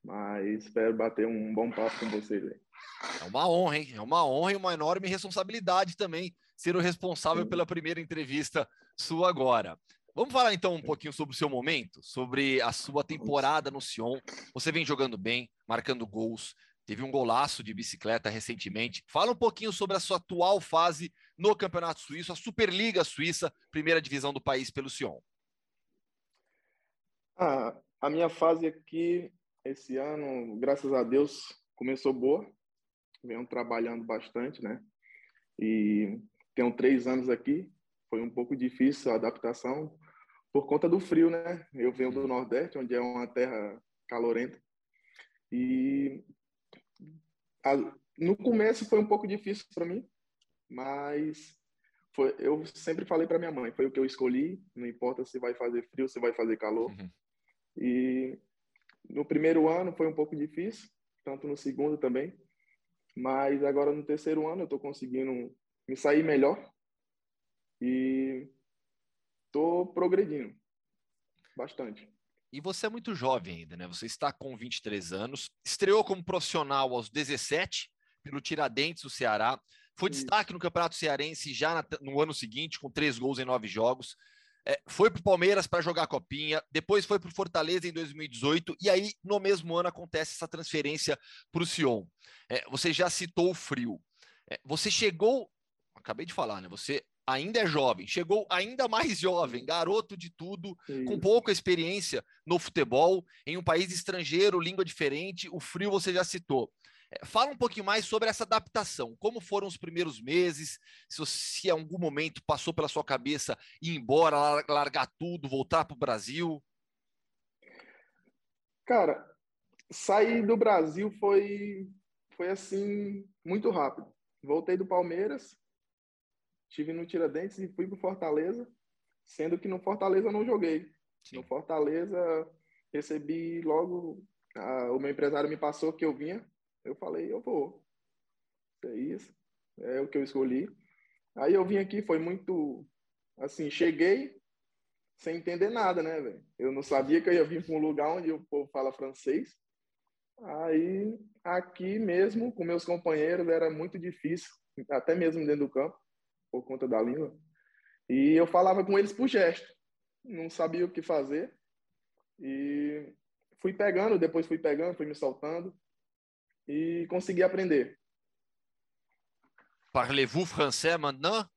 Mas espero bater um bom papo com vocês aí. É uma honra, hein? É uma honra e uma enorme responsabilidade também ser o responsável Sim. pela primeira entrevista sua agora. Vamos falar então um pouquinho sobre o seu momento, sobre a sua temporada no Sion. Você vem jogando bem, marcando gols, teve um golaço de bicicleta recentemente. Fala um pouquinho sobre a sua atual fase no Campeonato Suíço, a Superliga Suíça, primeira divisão do país pelo Sion. Ah, a minha fase aqui esse ano, graças a Deus, começou boa. Venho trabalhando bastante, né? E tenho três anos aqui. Foi um pouco difícil a adaptação, por conta do frio, né? Eu venho do Nordeste, onde é uma terra calorenta. E a, no começo foi um pouco difícil para mim, mas foi, eu sempre falei para minha mãe, foi o que eu escolhi, não importa se vai fazer frio, se vai fazer calor. Uhum. E no primeiro ano foi um pouco difícil, tanto no segundo também, mas agora no terceiro ano eu estou conseguindo me sair melhor e estou progredindo bastante. E você é muito jovem ainda, né? Você está com 23 anos, estreou como profissional aos 17 pelo Tiradentes, do Ceará. Foi Isso. destaque no Campeonato Cearense já no ano seguinte, com três gols em nove jogos. É, foi para o Palmeiras para jogar a Copinha, depois foi para o Fortaleza em 2018, e aí no mesmo ano acontece essa transferência para o Sion. É, você já citou o frio. É, você chegou, acabei de falar, né? Você ainda é jovem, chegou ainda mais jovem, garoto de tudo, Sim. com pouca experiência no futebol, em um país estrangeiro, língua diferente, o frio você já citou. É, fala um pouquinho mais sobre essa adaptação. Como foram os primeiros meses? Se, se em algum momento passou pela sua cabeça ir embora, largar tudo, voltar para o Brasil? Cara, sair do Brasil foi, foi assim, muito rápido. Voltei do Palmeiras, Estive no Tiradentes e fui para Fortaleza, sendo que no Fortaleza eu não joguei. Sim. No Fortaleza recebi logo, a, o meu empresário me passou que eu vinha, eu falei, eu vou. É isso, é o que eu escolhi. Aí eu vim aqui, foi muito, assim, cheguei sem entender nada, né, velho? Eu não sabia que eu ia vir para um lugar onde o povo fala francês. Aí, aqui mesmo, com meus companheiros, era muito difícil, até mesmo dentro do campo por conta da língua. E eu falava com eles por gesto. Não sabia o que fazer. E fui pegando, depois fui pegando, fui me soltando e consegui aprender. Parlez-vous français maintenant?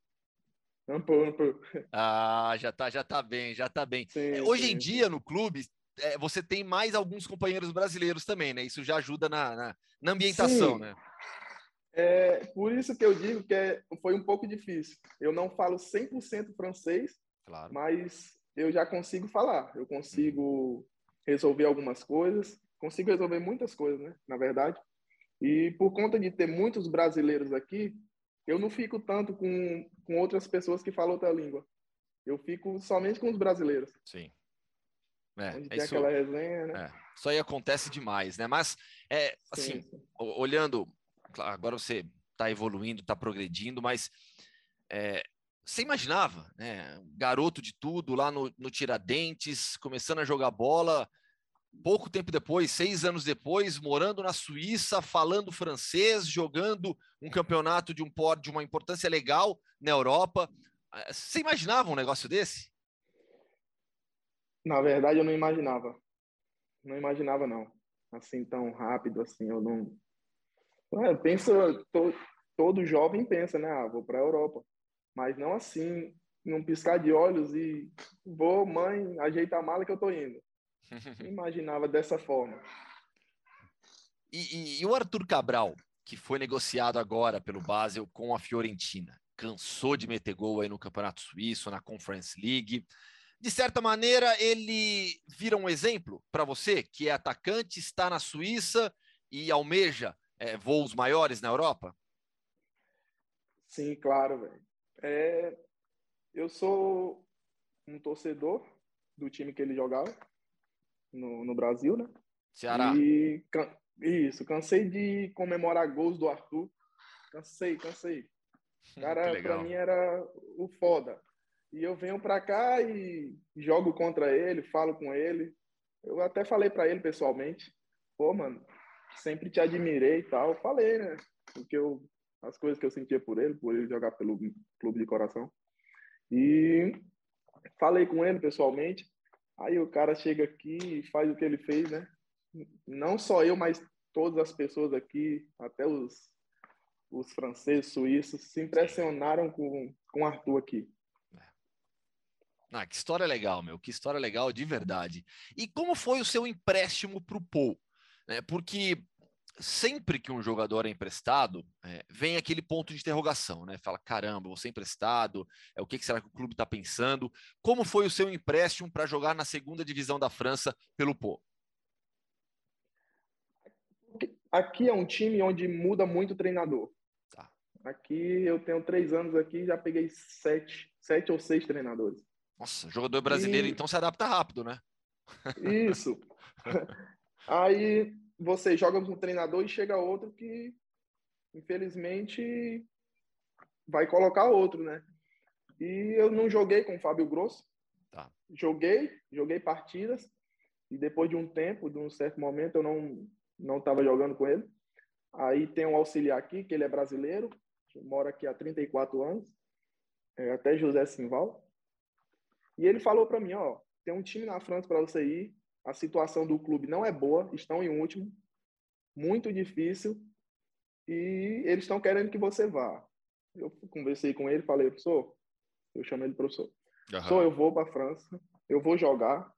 Um pouco, um pouco. Ah, já tá, já tá bem, já tá bem. Sim, É, Hoje sim, em dia, no clube, é, você tem mais alguns companheiros brasileiros também, né? Isso já ajuda na, na, na ambientação, Sim. né? É por isso que eu digo que é, foi um pouco difícil. Eu não falo 100% francês, Claro. mas eu já consigo falar. Eu consigo resolver algumas coisas, consigo resolver muitas coisas, né? Na verdade. E por conta de ter muitos brasileiros aqui, eu não fico tanto com, com outras pessoas que falam outra língua. Eu fico somente com os brasileiros. Sim. É, onde é tem isso, aquela resenha, né? é, isso aí acontece demais, né? Mas, é, assim, Sim, sim. olhando, agora você está evoluindo, está progredindo, mas é, você imaginava, né? Garoto de tudo lá no, no Tiradentes, começando a jogar bola, pouco tempo depois, seis anos depois, morando na Suíça, falando francês, jogando um campeonato de um por- de uma importância legal na Europa. Eh, Você imaginava um negócio desse? Na verdade, eu não imaginava. Não imaginava, não. Assim, tão rápido, assim, eu não... Ué, Eu penso, to- todo jovem pensa, né? Ah, vou para a Europa. Mas não assim, num piscar de olhos e vou, mãe, ajeita a mala que eu tô indo. Imaginava dessa forma. E, e- e o Arthur Cabral, que foi negociado agora pelo Basel com a Fiorentina, cansou de meter gol aí no Campeonato Suíço, na Conference League. De certa maneira, ele vira um exemplo para você, que é atacante, está na Suíça e almeja eh, voos maiores na Europa? Sim, claro, velho. É, eu sou um torcedor do time que ele jogava no, no Brasil, né? Ceará. E can- isso, cansei de comemorar gols do Arthur. Cansei, cansei. O Que cara, pra mim, era o foda. E eu venho pra cá e jogo contra ele, falo com ele. Eu até falei pra ele pessoalmente. Pô, mano, sempre te admirei e tal. Falei, né? Porque eu, as coisas que eu sentia por ele, por ele jogar pelo clube de coração. E falei com ele pessoalmente. Aí o cara chega aqui e faz o que ele fez, né? Não só eu, mas todas as pessoas aqui, até os, os franceses, suíços, se impressionaram com, com o Arthur aqui. Ah, que história legal, meu. Que história legal de verdade. E como foi o seu empréstimo para o Paul? Né, porque sempre que um jogador é emprestado, é, vem aquele ponto de interrogação, né? Fala, caramba, você é emprestado, é, o que, que será que o clube está pensando? Como foi o seu empréstimo para jogar na segunda divisão da França pelo Pau? Aqui é um time onde muda muito o treinador. Tá. Aqui eu tenho três anos aqui já peguei sete, sete ou seis treinadores. Nossa, jogador brasileiro E- então se adapta rápido, né? Isso. Aí você joga com um treinador e chega outro que, infelizmente, vai colocar outro, né? E eu não joguei com o Fábio Grosso. Tá. Joguei, joguei partidas. E depois de um tempo, de um certo momento, eu não não estava jogando com ele. Aí tem um auxiliar aqui, que ele é brasileiro, mora aqui há 34 anos, é até José Simval. E ele falou para mim, ó, tem um time na França para você ir, a situação do clube não é boa, estão em último, muito difícil, e eles estão querendo que você vá. Eu conversei com ele, falei, professor, eu chamo ele professor, professor, eu vou para a França, eu vou jogar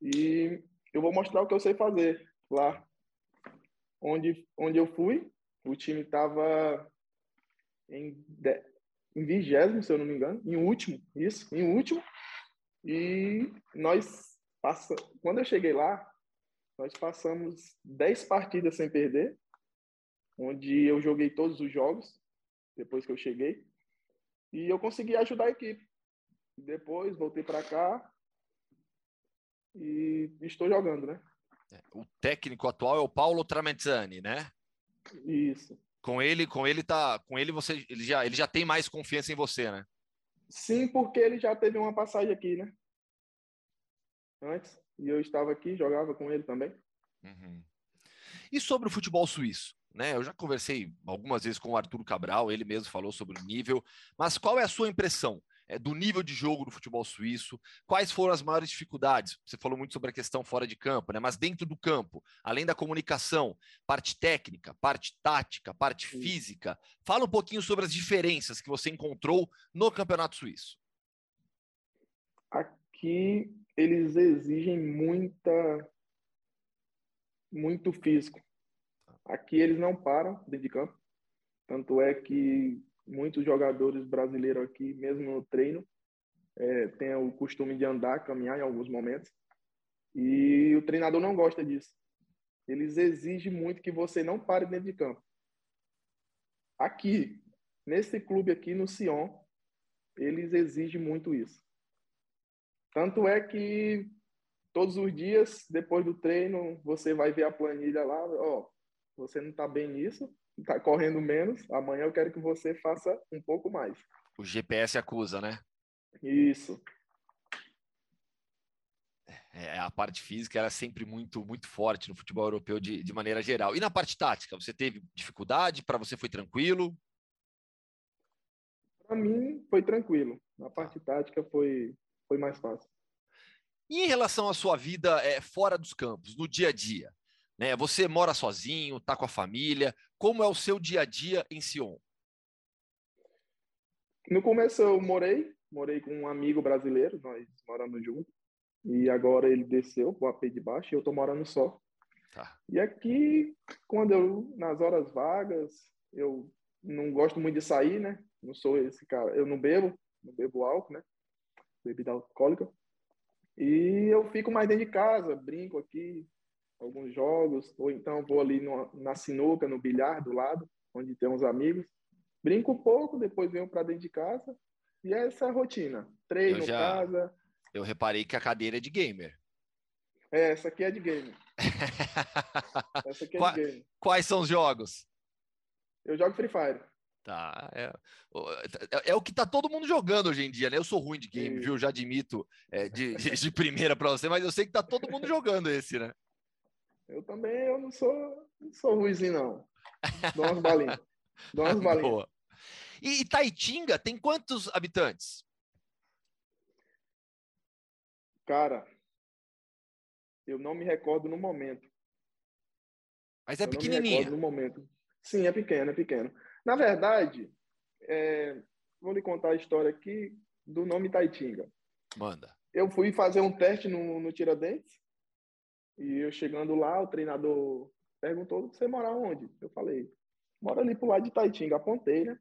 e eu vou mostrar o que eu sei fazer lá. Onde, onde eu fui, o time estava em, de- em vigésimo, se eu não me engano, em último, isso, em último, e nós passa... quando eu cheguei lá, nós passamos 10 partidas sem perder, onde eu joguei todos os jogos depois que eu cheguei, e eu consegui ajudar a equipe. Depois voltei para cá e estou jogando, né? O técnico atual é o Paulo Tramezzani, né? Isso. Com ele, com ele tá, com ele você, ele já, ele já tem mais confiança em você, né? Sim, porque ele já teve uma passagem aqui, né? Antes, e eu estava aqui, jogava com ele também. Uhum. E sobre o futebol suíço? Né? Eu já conversei algumas vezes com o Arthur Cabral, ele mesmo falou sobre o nível, mas qual é a sua impressão? é, do nível de jogo do futebol suíço? Quais foram as maiores dificuldades? Você falou muito sobre a questão fora de campo, né? mas dentro do campo, além da comunicação, parte técnica, parte tática, parte Sim. física. Fala um pouquinho sobre as diferenças que você encontrou no Campeonato Suíço. Aqui eles exigem muita muito físico. Aqui eles não param dentro de campo. Tanto é que muitos jogadores brasileiros aqui, mesmo no treino, é, têm o costume de andar, caminhar em alguns momentos. E o treinador não gosta disso. Eles exigem muito que você não pare dentro de campo. Aqui, nesse clube aqui no Sion, eles exigem muito isso. Tanto é que todos os dias, depois do treino, você vai ver a planilha lá, ó, você não está bem nisso, está correndo menos, amanhã eu quero que você faça um pouco mais. O GPS acusa, né? Isso. É, a parte física era sempre muito muito forte no futebol europeu de, de maneira geral. E na parte tática, você teve dificuldade? Para você foi tranquilo? Para mim foi tranquilo. Na parte tática foi foi mais fácil. E em relação à sua vida é, fora dos campos, no dia a dia, né? Você mora sozinho, está com a família? Como é o seu dia a dia em Sion? No começo eu morei, morei com um amigo brasileiro, nós moramos juntos. E agora ele desceu para o AP de baixo e eu estou morando só. Tá. E aqui, quando eu, nas horas vagas, eu não gosto muito de sair, né? Não sou esse cara, eu não bebo, não bebo álcool, né? Bebida alcoólica. E eu fico mais dentro de casa, brinco aqui, alguns jogos, ou então vou ali no, na sinuca, no bilhar do lado, onde tem uns amigos. Brinco um pouco, depois venho para dentro de casa. E é essa rotina. Treino, eu já, casa. Eu reparei que a cadeira é de gamer. É, essa aqui é de game. essa aqui é Qua, de game. Quais são os jogos? Eu jogo Free Fire. Tá. É, é, é, o que tá todo mundo jogando hoje em dia, né? Eu sou ruim de game, viu? Já admito é, de, de, de, primeira para você, mas eu sei que tá todo mundo jogando esse, né? Eu também eu não sou, não sou ruimzinho, não. Dou umas balinhas. Dou umas balinhas. Boa. E Itaitinga tem quantos habitantes? Cara, eu não me recordo no momento. Mas é eu pequenininha. no momento. Sim, é pequeno, é pequeno. Na verdade, é, vou lhe contar a história aqui do nome Taitinga. Manda. Eu fui fazer um teste no, no Tiradentes e eu chegando lá, o treinador perguntou: Você mora onde? Eu falei: Mora ali pro lado de Taitinga. Apontei, né?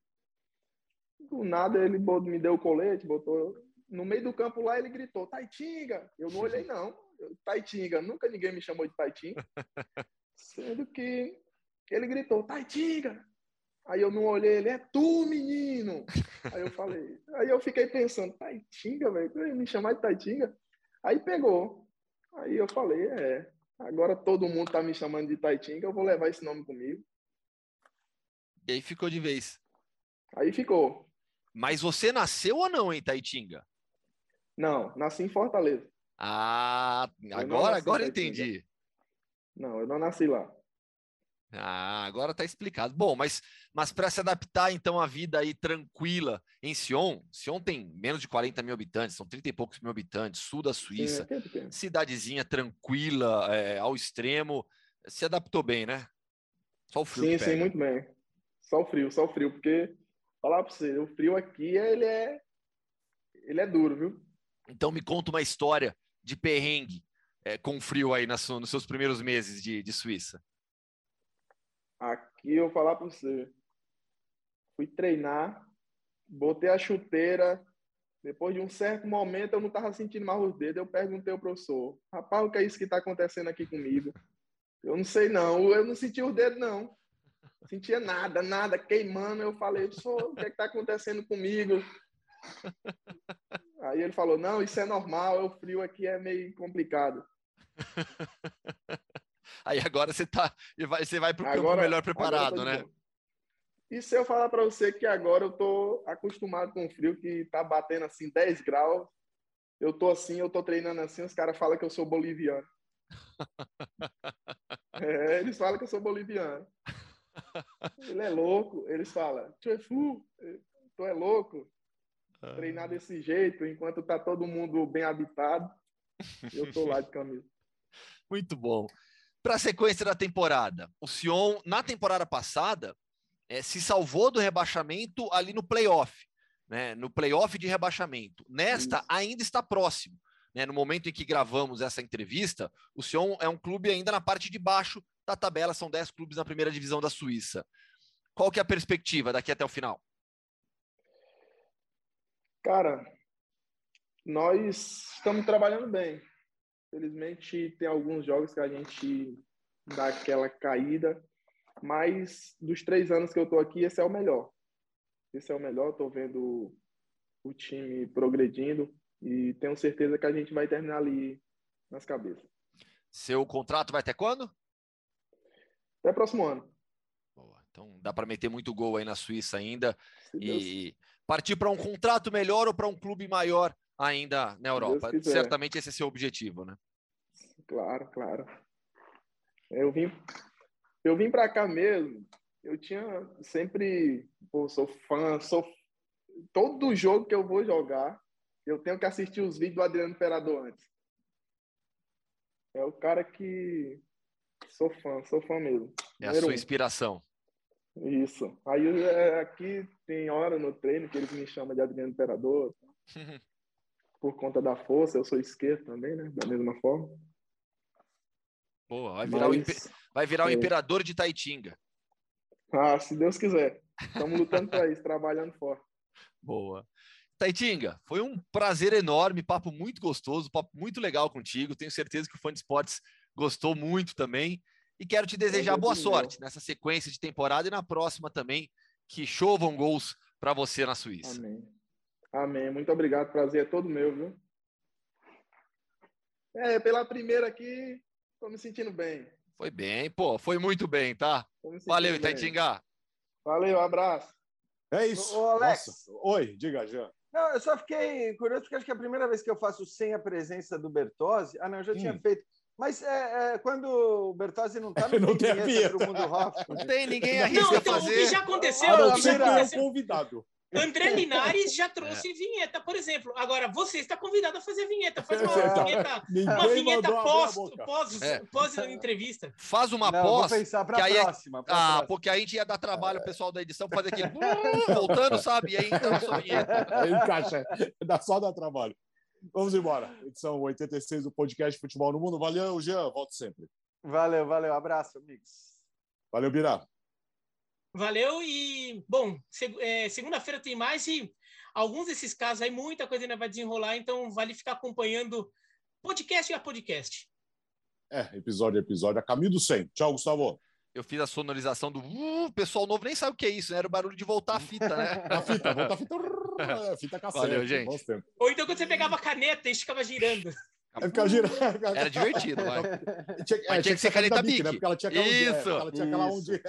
Do nada ele me deu o colete, botou. No meio do campo lá ele gritou: Taitinga! Eu não olhei, não. Taitinga, nunca ninguém me chamou de Taitinga. Sendo que ele gritou: Taitinga! Aí eu não olhei, ele é tu, menino. Aí eu falei, aí eu fiquei pensando, Taitinga, velho, me chamar de Taitinga. Aí pegou. Aí eu falei, é, agora todo mundo tá me chamando de Taitinga, eu vou levar esse nome comigo. E aí ficou de vez. Aí ficou. Mas você nasceu ou não em Taitinga? Não, nasci em Fortaleza. Ah, agora, agora entendi. Não, eu não nasci lá. Ah, agora está explicado. Bom, mas, mas para se adaptar então à vida aí tranquila em Sion, Sion tem menos de 40 mil habitantes, são 30 e poucos mil habitantes, sul da Suíça, Sim, cidadezinha tranquila, é, ao extremo, se adaptou bem, né? Só o frio. Sim, sim, muito bem. Só o frio, só o frio, porque falar para você, o frio aqui ele é ele é duro, viu? Então me conta uma história de perrengue é, com frio aí nas, nos seus primeiros meses de, de Suíça. Aqui eu vou falar para você. Fui treinar, botei a chuteira. Depois de um certo momento, eu não estava sentindo mais os dedos. Eu perguntei ao professor: Rapaz, o que é isso que está acontecendo aqui comigo? Eu não sei, não. Eu não senti os dedos, não. Sentia nada, nada, queimando. Eu falei: o que é está acontecendo comigo? Aí ele falou: Não, isso é normal. O frio aqui é meio complicado. Aí agora você tá, você vai para o campo melhor preparado, né? Bom. E se eu falar para você que agora eu tô acostumado com o frio que tá batendo assim 10 graus, eu tô assim, eu tô treinando assim, os caras falam que eu sou boliviano. é, eles falam que eu sou boliviano. Ele é louco, eles falam, tu é fu, tu é louco. treinar desse jeito, enquanto tá todo mundo bem habitado, eu tô lá de camisa. Muito bom. Para a sequência da temporada, o Sion, na temporada passada, é, se salvou do rebaixamento ali no playoff, né? No playoff de rebaixamento. Nesta, ainda está próximo. Né? No momento em que gravamos essa entrevista, o Sion é um clube ainda na parte de baixo da tabela, são 10 clubes na primeira divisão da Suíça. Qual que é a perspectiva daqui até o final? Cara, nós estamos trabalhando bem. Felizmente tem alguns jogos que a gente dá aquela caída, mas dos três anos que eu estou aqui, esse é o melhor. Esse é o melhor. Estou vendo o time progredindo e tenho certeza que a gente vai terminar ali nas cabeças. Seu contrato vai até quando? Até próximo ano. Boa. Então dá para meter muito gol aí na Suíça ainda e partir para um contrato melhor ou para um clube maior ainda na Europa. Certamente esse é seu objetivo, né? Claro, claro. Eu vim, eu vim para cá mesmo. Eu tinha sempre, pô, sou fã, sou todo jogo que eu vou jogar, eu tenho que assistir os vídeos do Adriano Imperador antes. É o cara que sou fã, sou fã mesmo. É a sua inspiração. Isso. Aí é, aqui tem hora no treino que eles me chamam de Adriano Imperador. por conta da força, eu sou esquerdo também, né? Da mesma forma. Boa, vai virar, Mas, o, imper... vai virar é... o imperador de Taitinga. Ah, se Deus quiser. Estamos lutando para isso, trabalhando forte. Boa. Taitinga, foi um prazer enorme, papo muito gostoso, papo muito legal contigo. Tenho certeza que o fã de esportes gostou muito também. E quero te desejar boa sorte nessa sequência de temporada e na próxima também, que chovam gols para você na Suíça. Amém. Amém. Muito obrigado. Prazer é todo meu, viu? É, pela primeira aqui, tô me sentindo bem. Foi bem, pô. Foi muito bem, tá? Valeu, Itaitinga. Valeu, abraço. É isso. Ô, Alex. Nossa. Oi, diga, Jean. Não, eu só fiquei curioso porque acho que é a primeira vez que eu faço sem a presença do Bertozzi. Ah, não, eu já hum. tinha feito. Mas é, é, quando o Bertozzi não está, não, não tem vinheta pro mundo rock. Não tem ninguém arrisca Não, então, fazer. o que já aconteceu... Ah, não, já aconteceu. convidado. André Linares já trouxe é. vinheta, por exemplo. Agora, você está convidado a fazer vinheta. Faz uma é. vinheta, uma vinheta pós, pós, é. pós entrevista. Faz uma Não, pós. Vou pensar para a é- próxima. ah, próxima. porque aí a gente ia dar trabalho o pessoal da edição fazer aquele voltando, sabe? E aí então só vinheta. Encaixa, dá só dá trabalho. Vamos embora. Edição 86 do podcast Futebol no Mundo. Valeu, Jean. Volto sempre. Valeu, valeu. Abraço, amigos. Valeu, Birá. Valeu e, bom, é, segunda-feira tem mais e alguns desses casos aí, muita coisa ainda vai desenrolar, então vale ficar acompanhando podcast a podcast. É, episódio a episódio, a caminho do 100. Tchau, Gustavo. Eu fiz a sonorização do uh, pessoal novo, nem sabe o que é isso, né? Era o barulho de voltar a fita, né? a fita, voltar a fita, é, fita cassete. Valeu, gente. Ou então quando você pegava a caneta e ficava girando. É ficava girando. Era divertido, vai. Tinha, é, tinha, tinha que ser caneta bic, né? Porque ela tinha aquela isso, onde, é, ela tinha aquela onde é.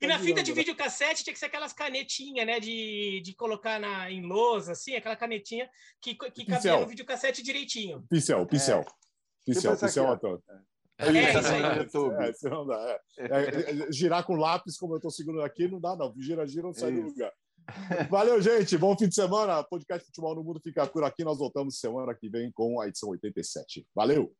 E na fita de né? videocassete tinha que ser aquelas canetinhas, né? De, de colocar na, em lousa, assim, aquela canetinha que, que cabia no videocassete direitinho. Pincel, pincel. É. Pincel, tipo pincel, ator. É, é isso aí. É, não dá, é. É, girar com lápis, como eu estou segurando aqui, não dá, não. Gira, gira, não sai do lugar. Valeu, gente. Bom fim de semana. Podcast Futebol no Mundo fica por aqui. Nós voltamos semana que vem com a edição 87. Valeu!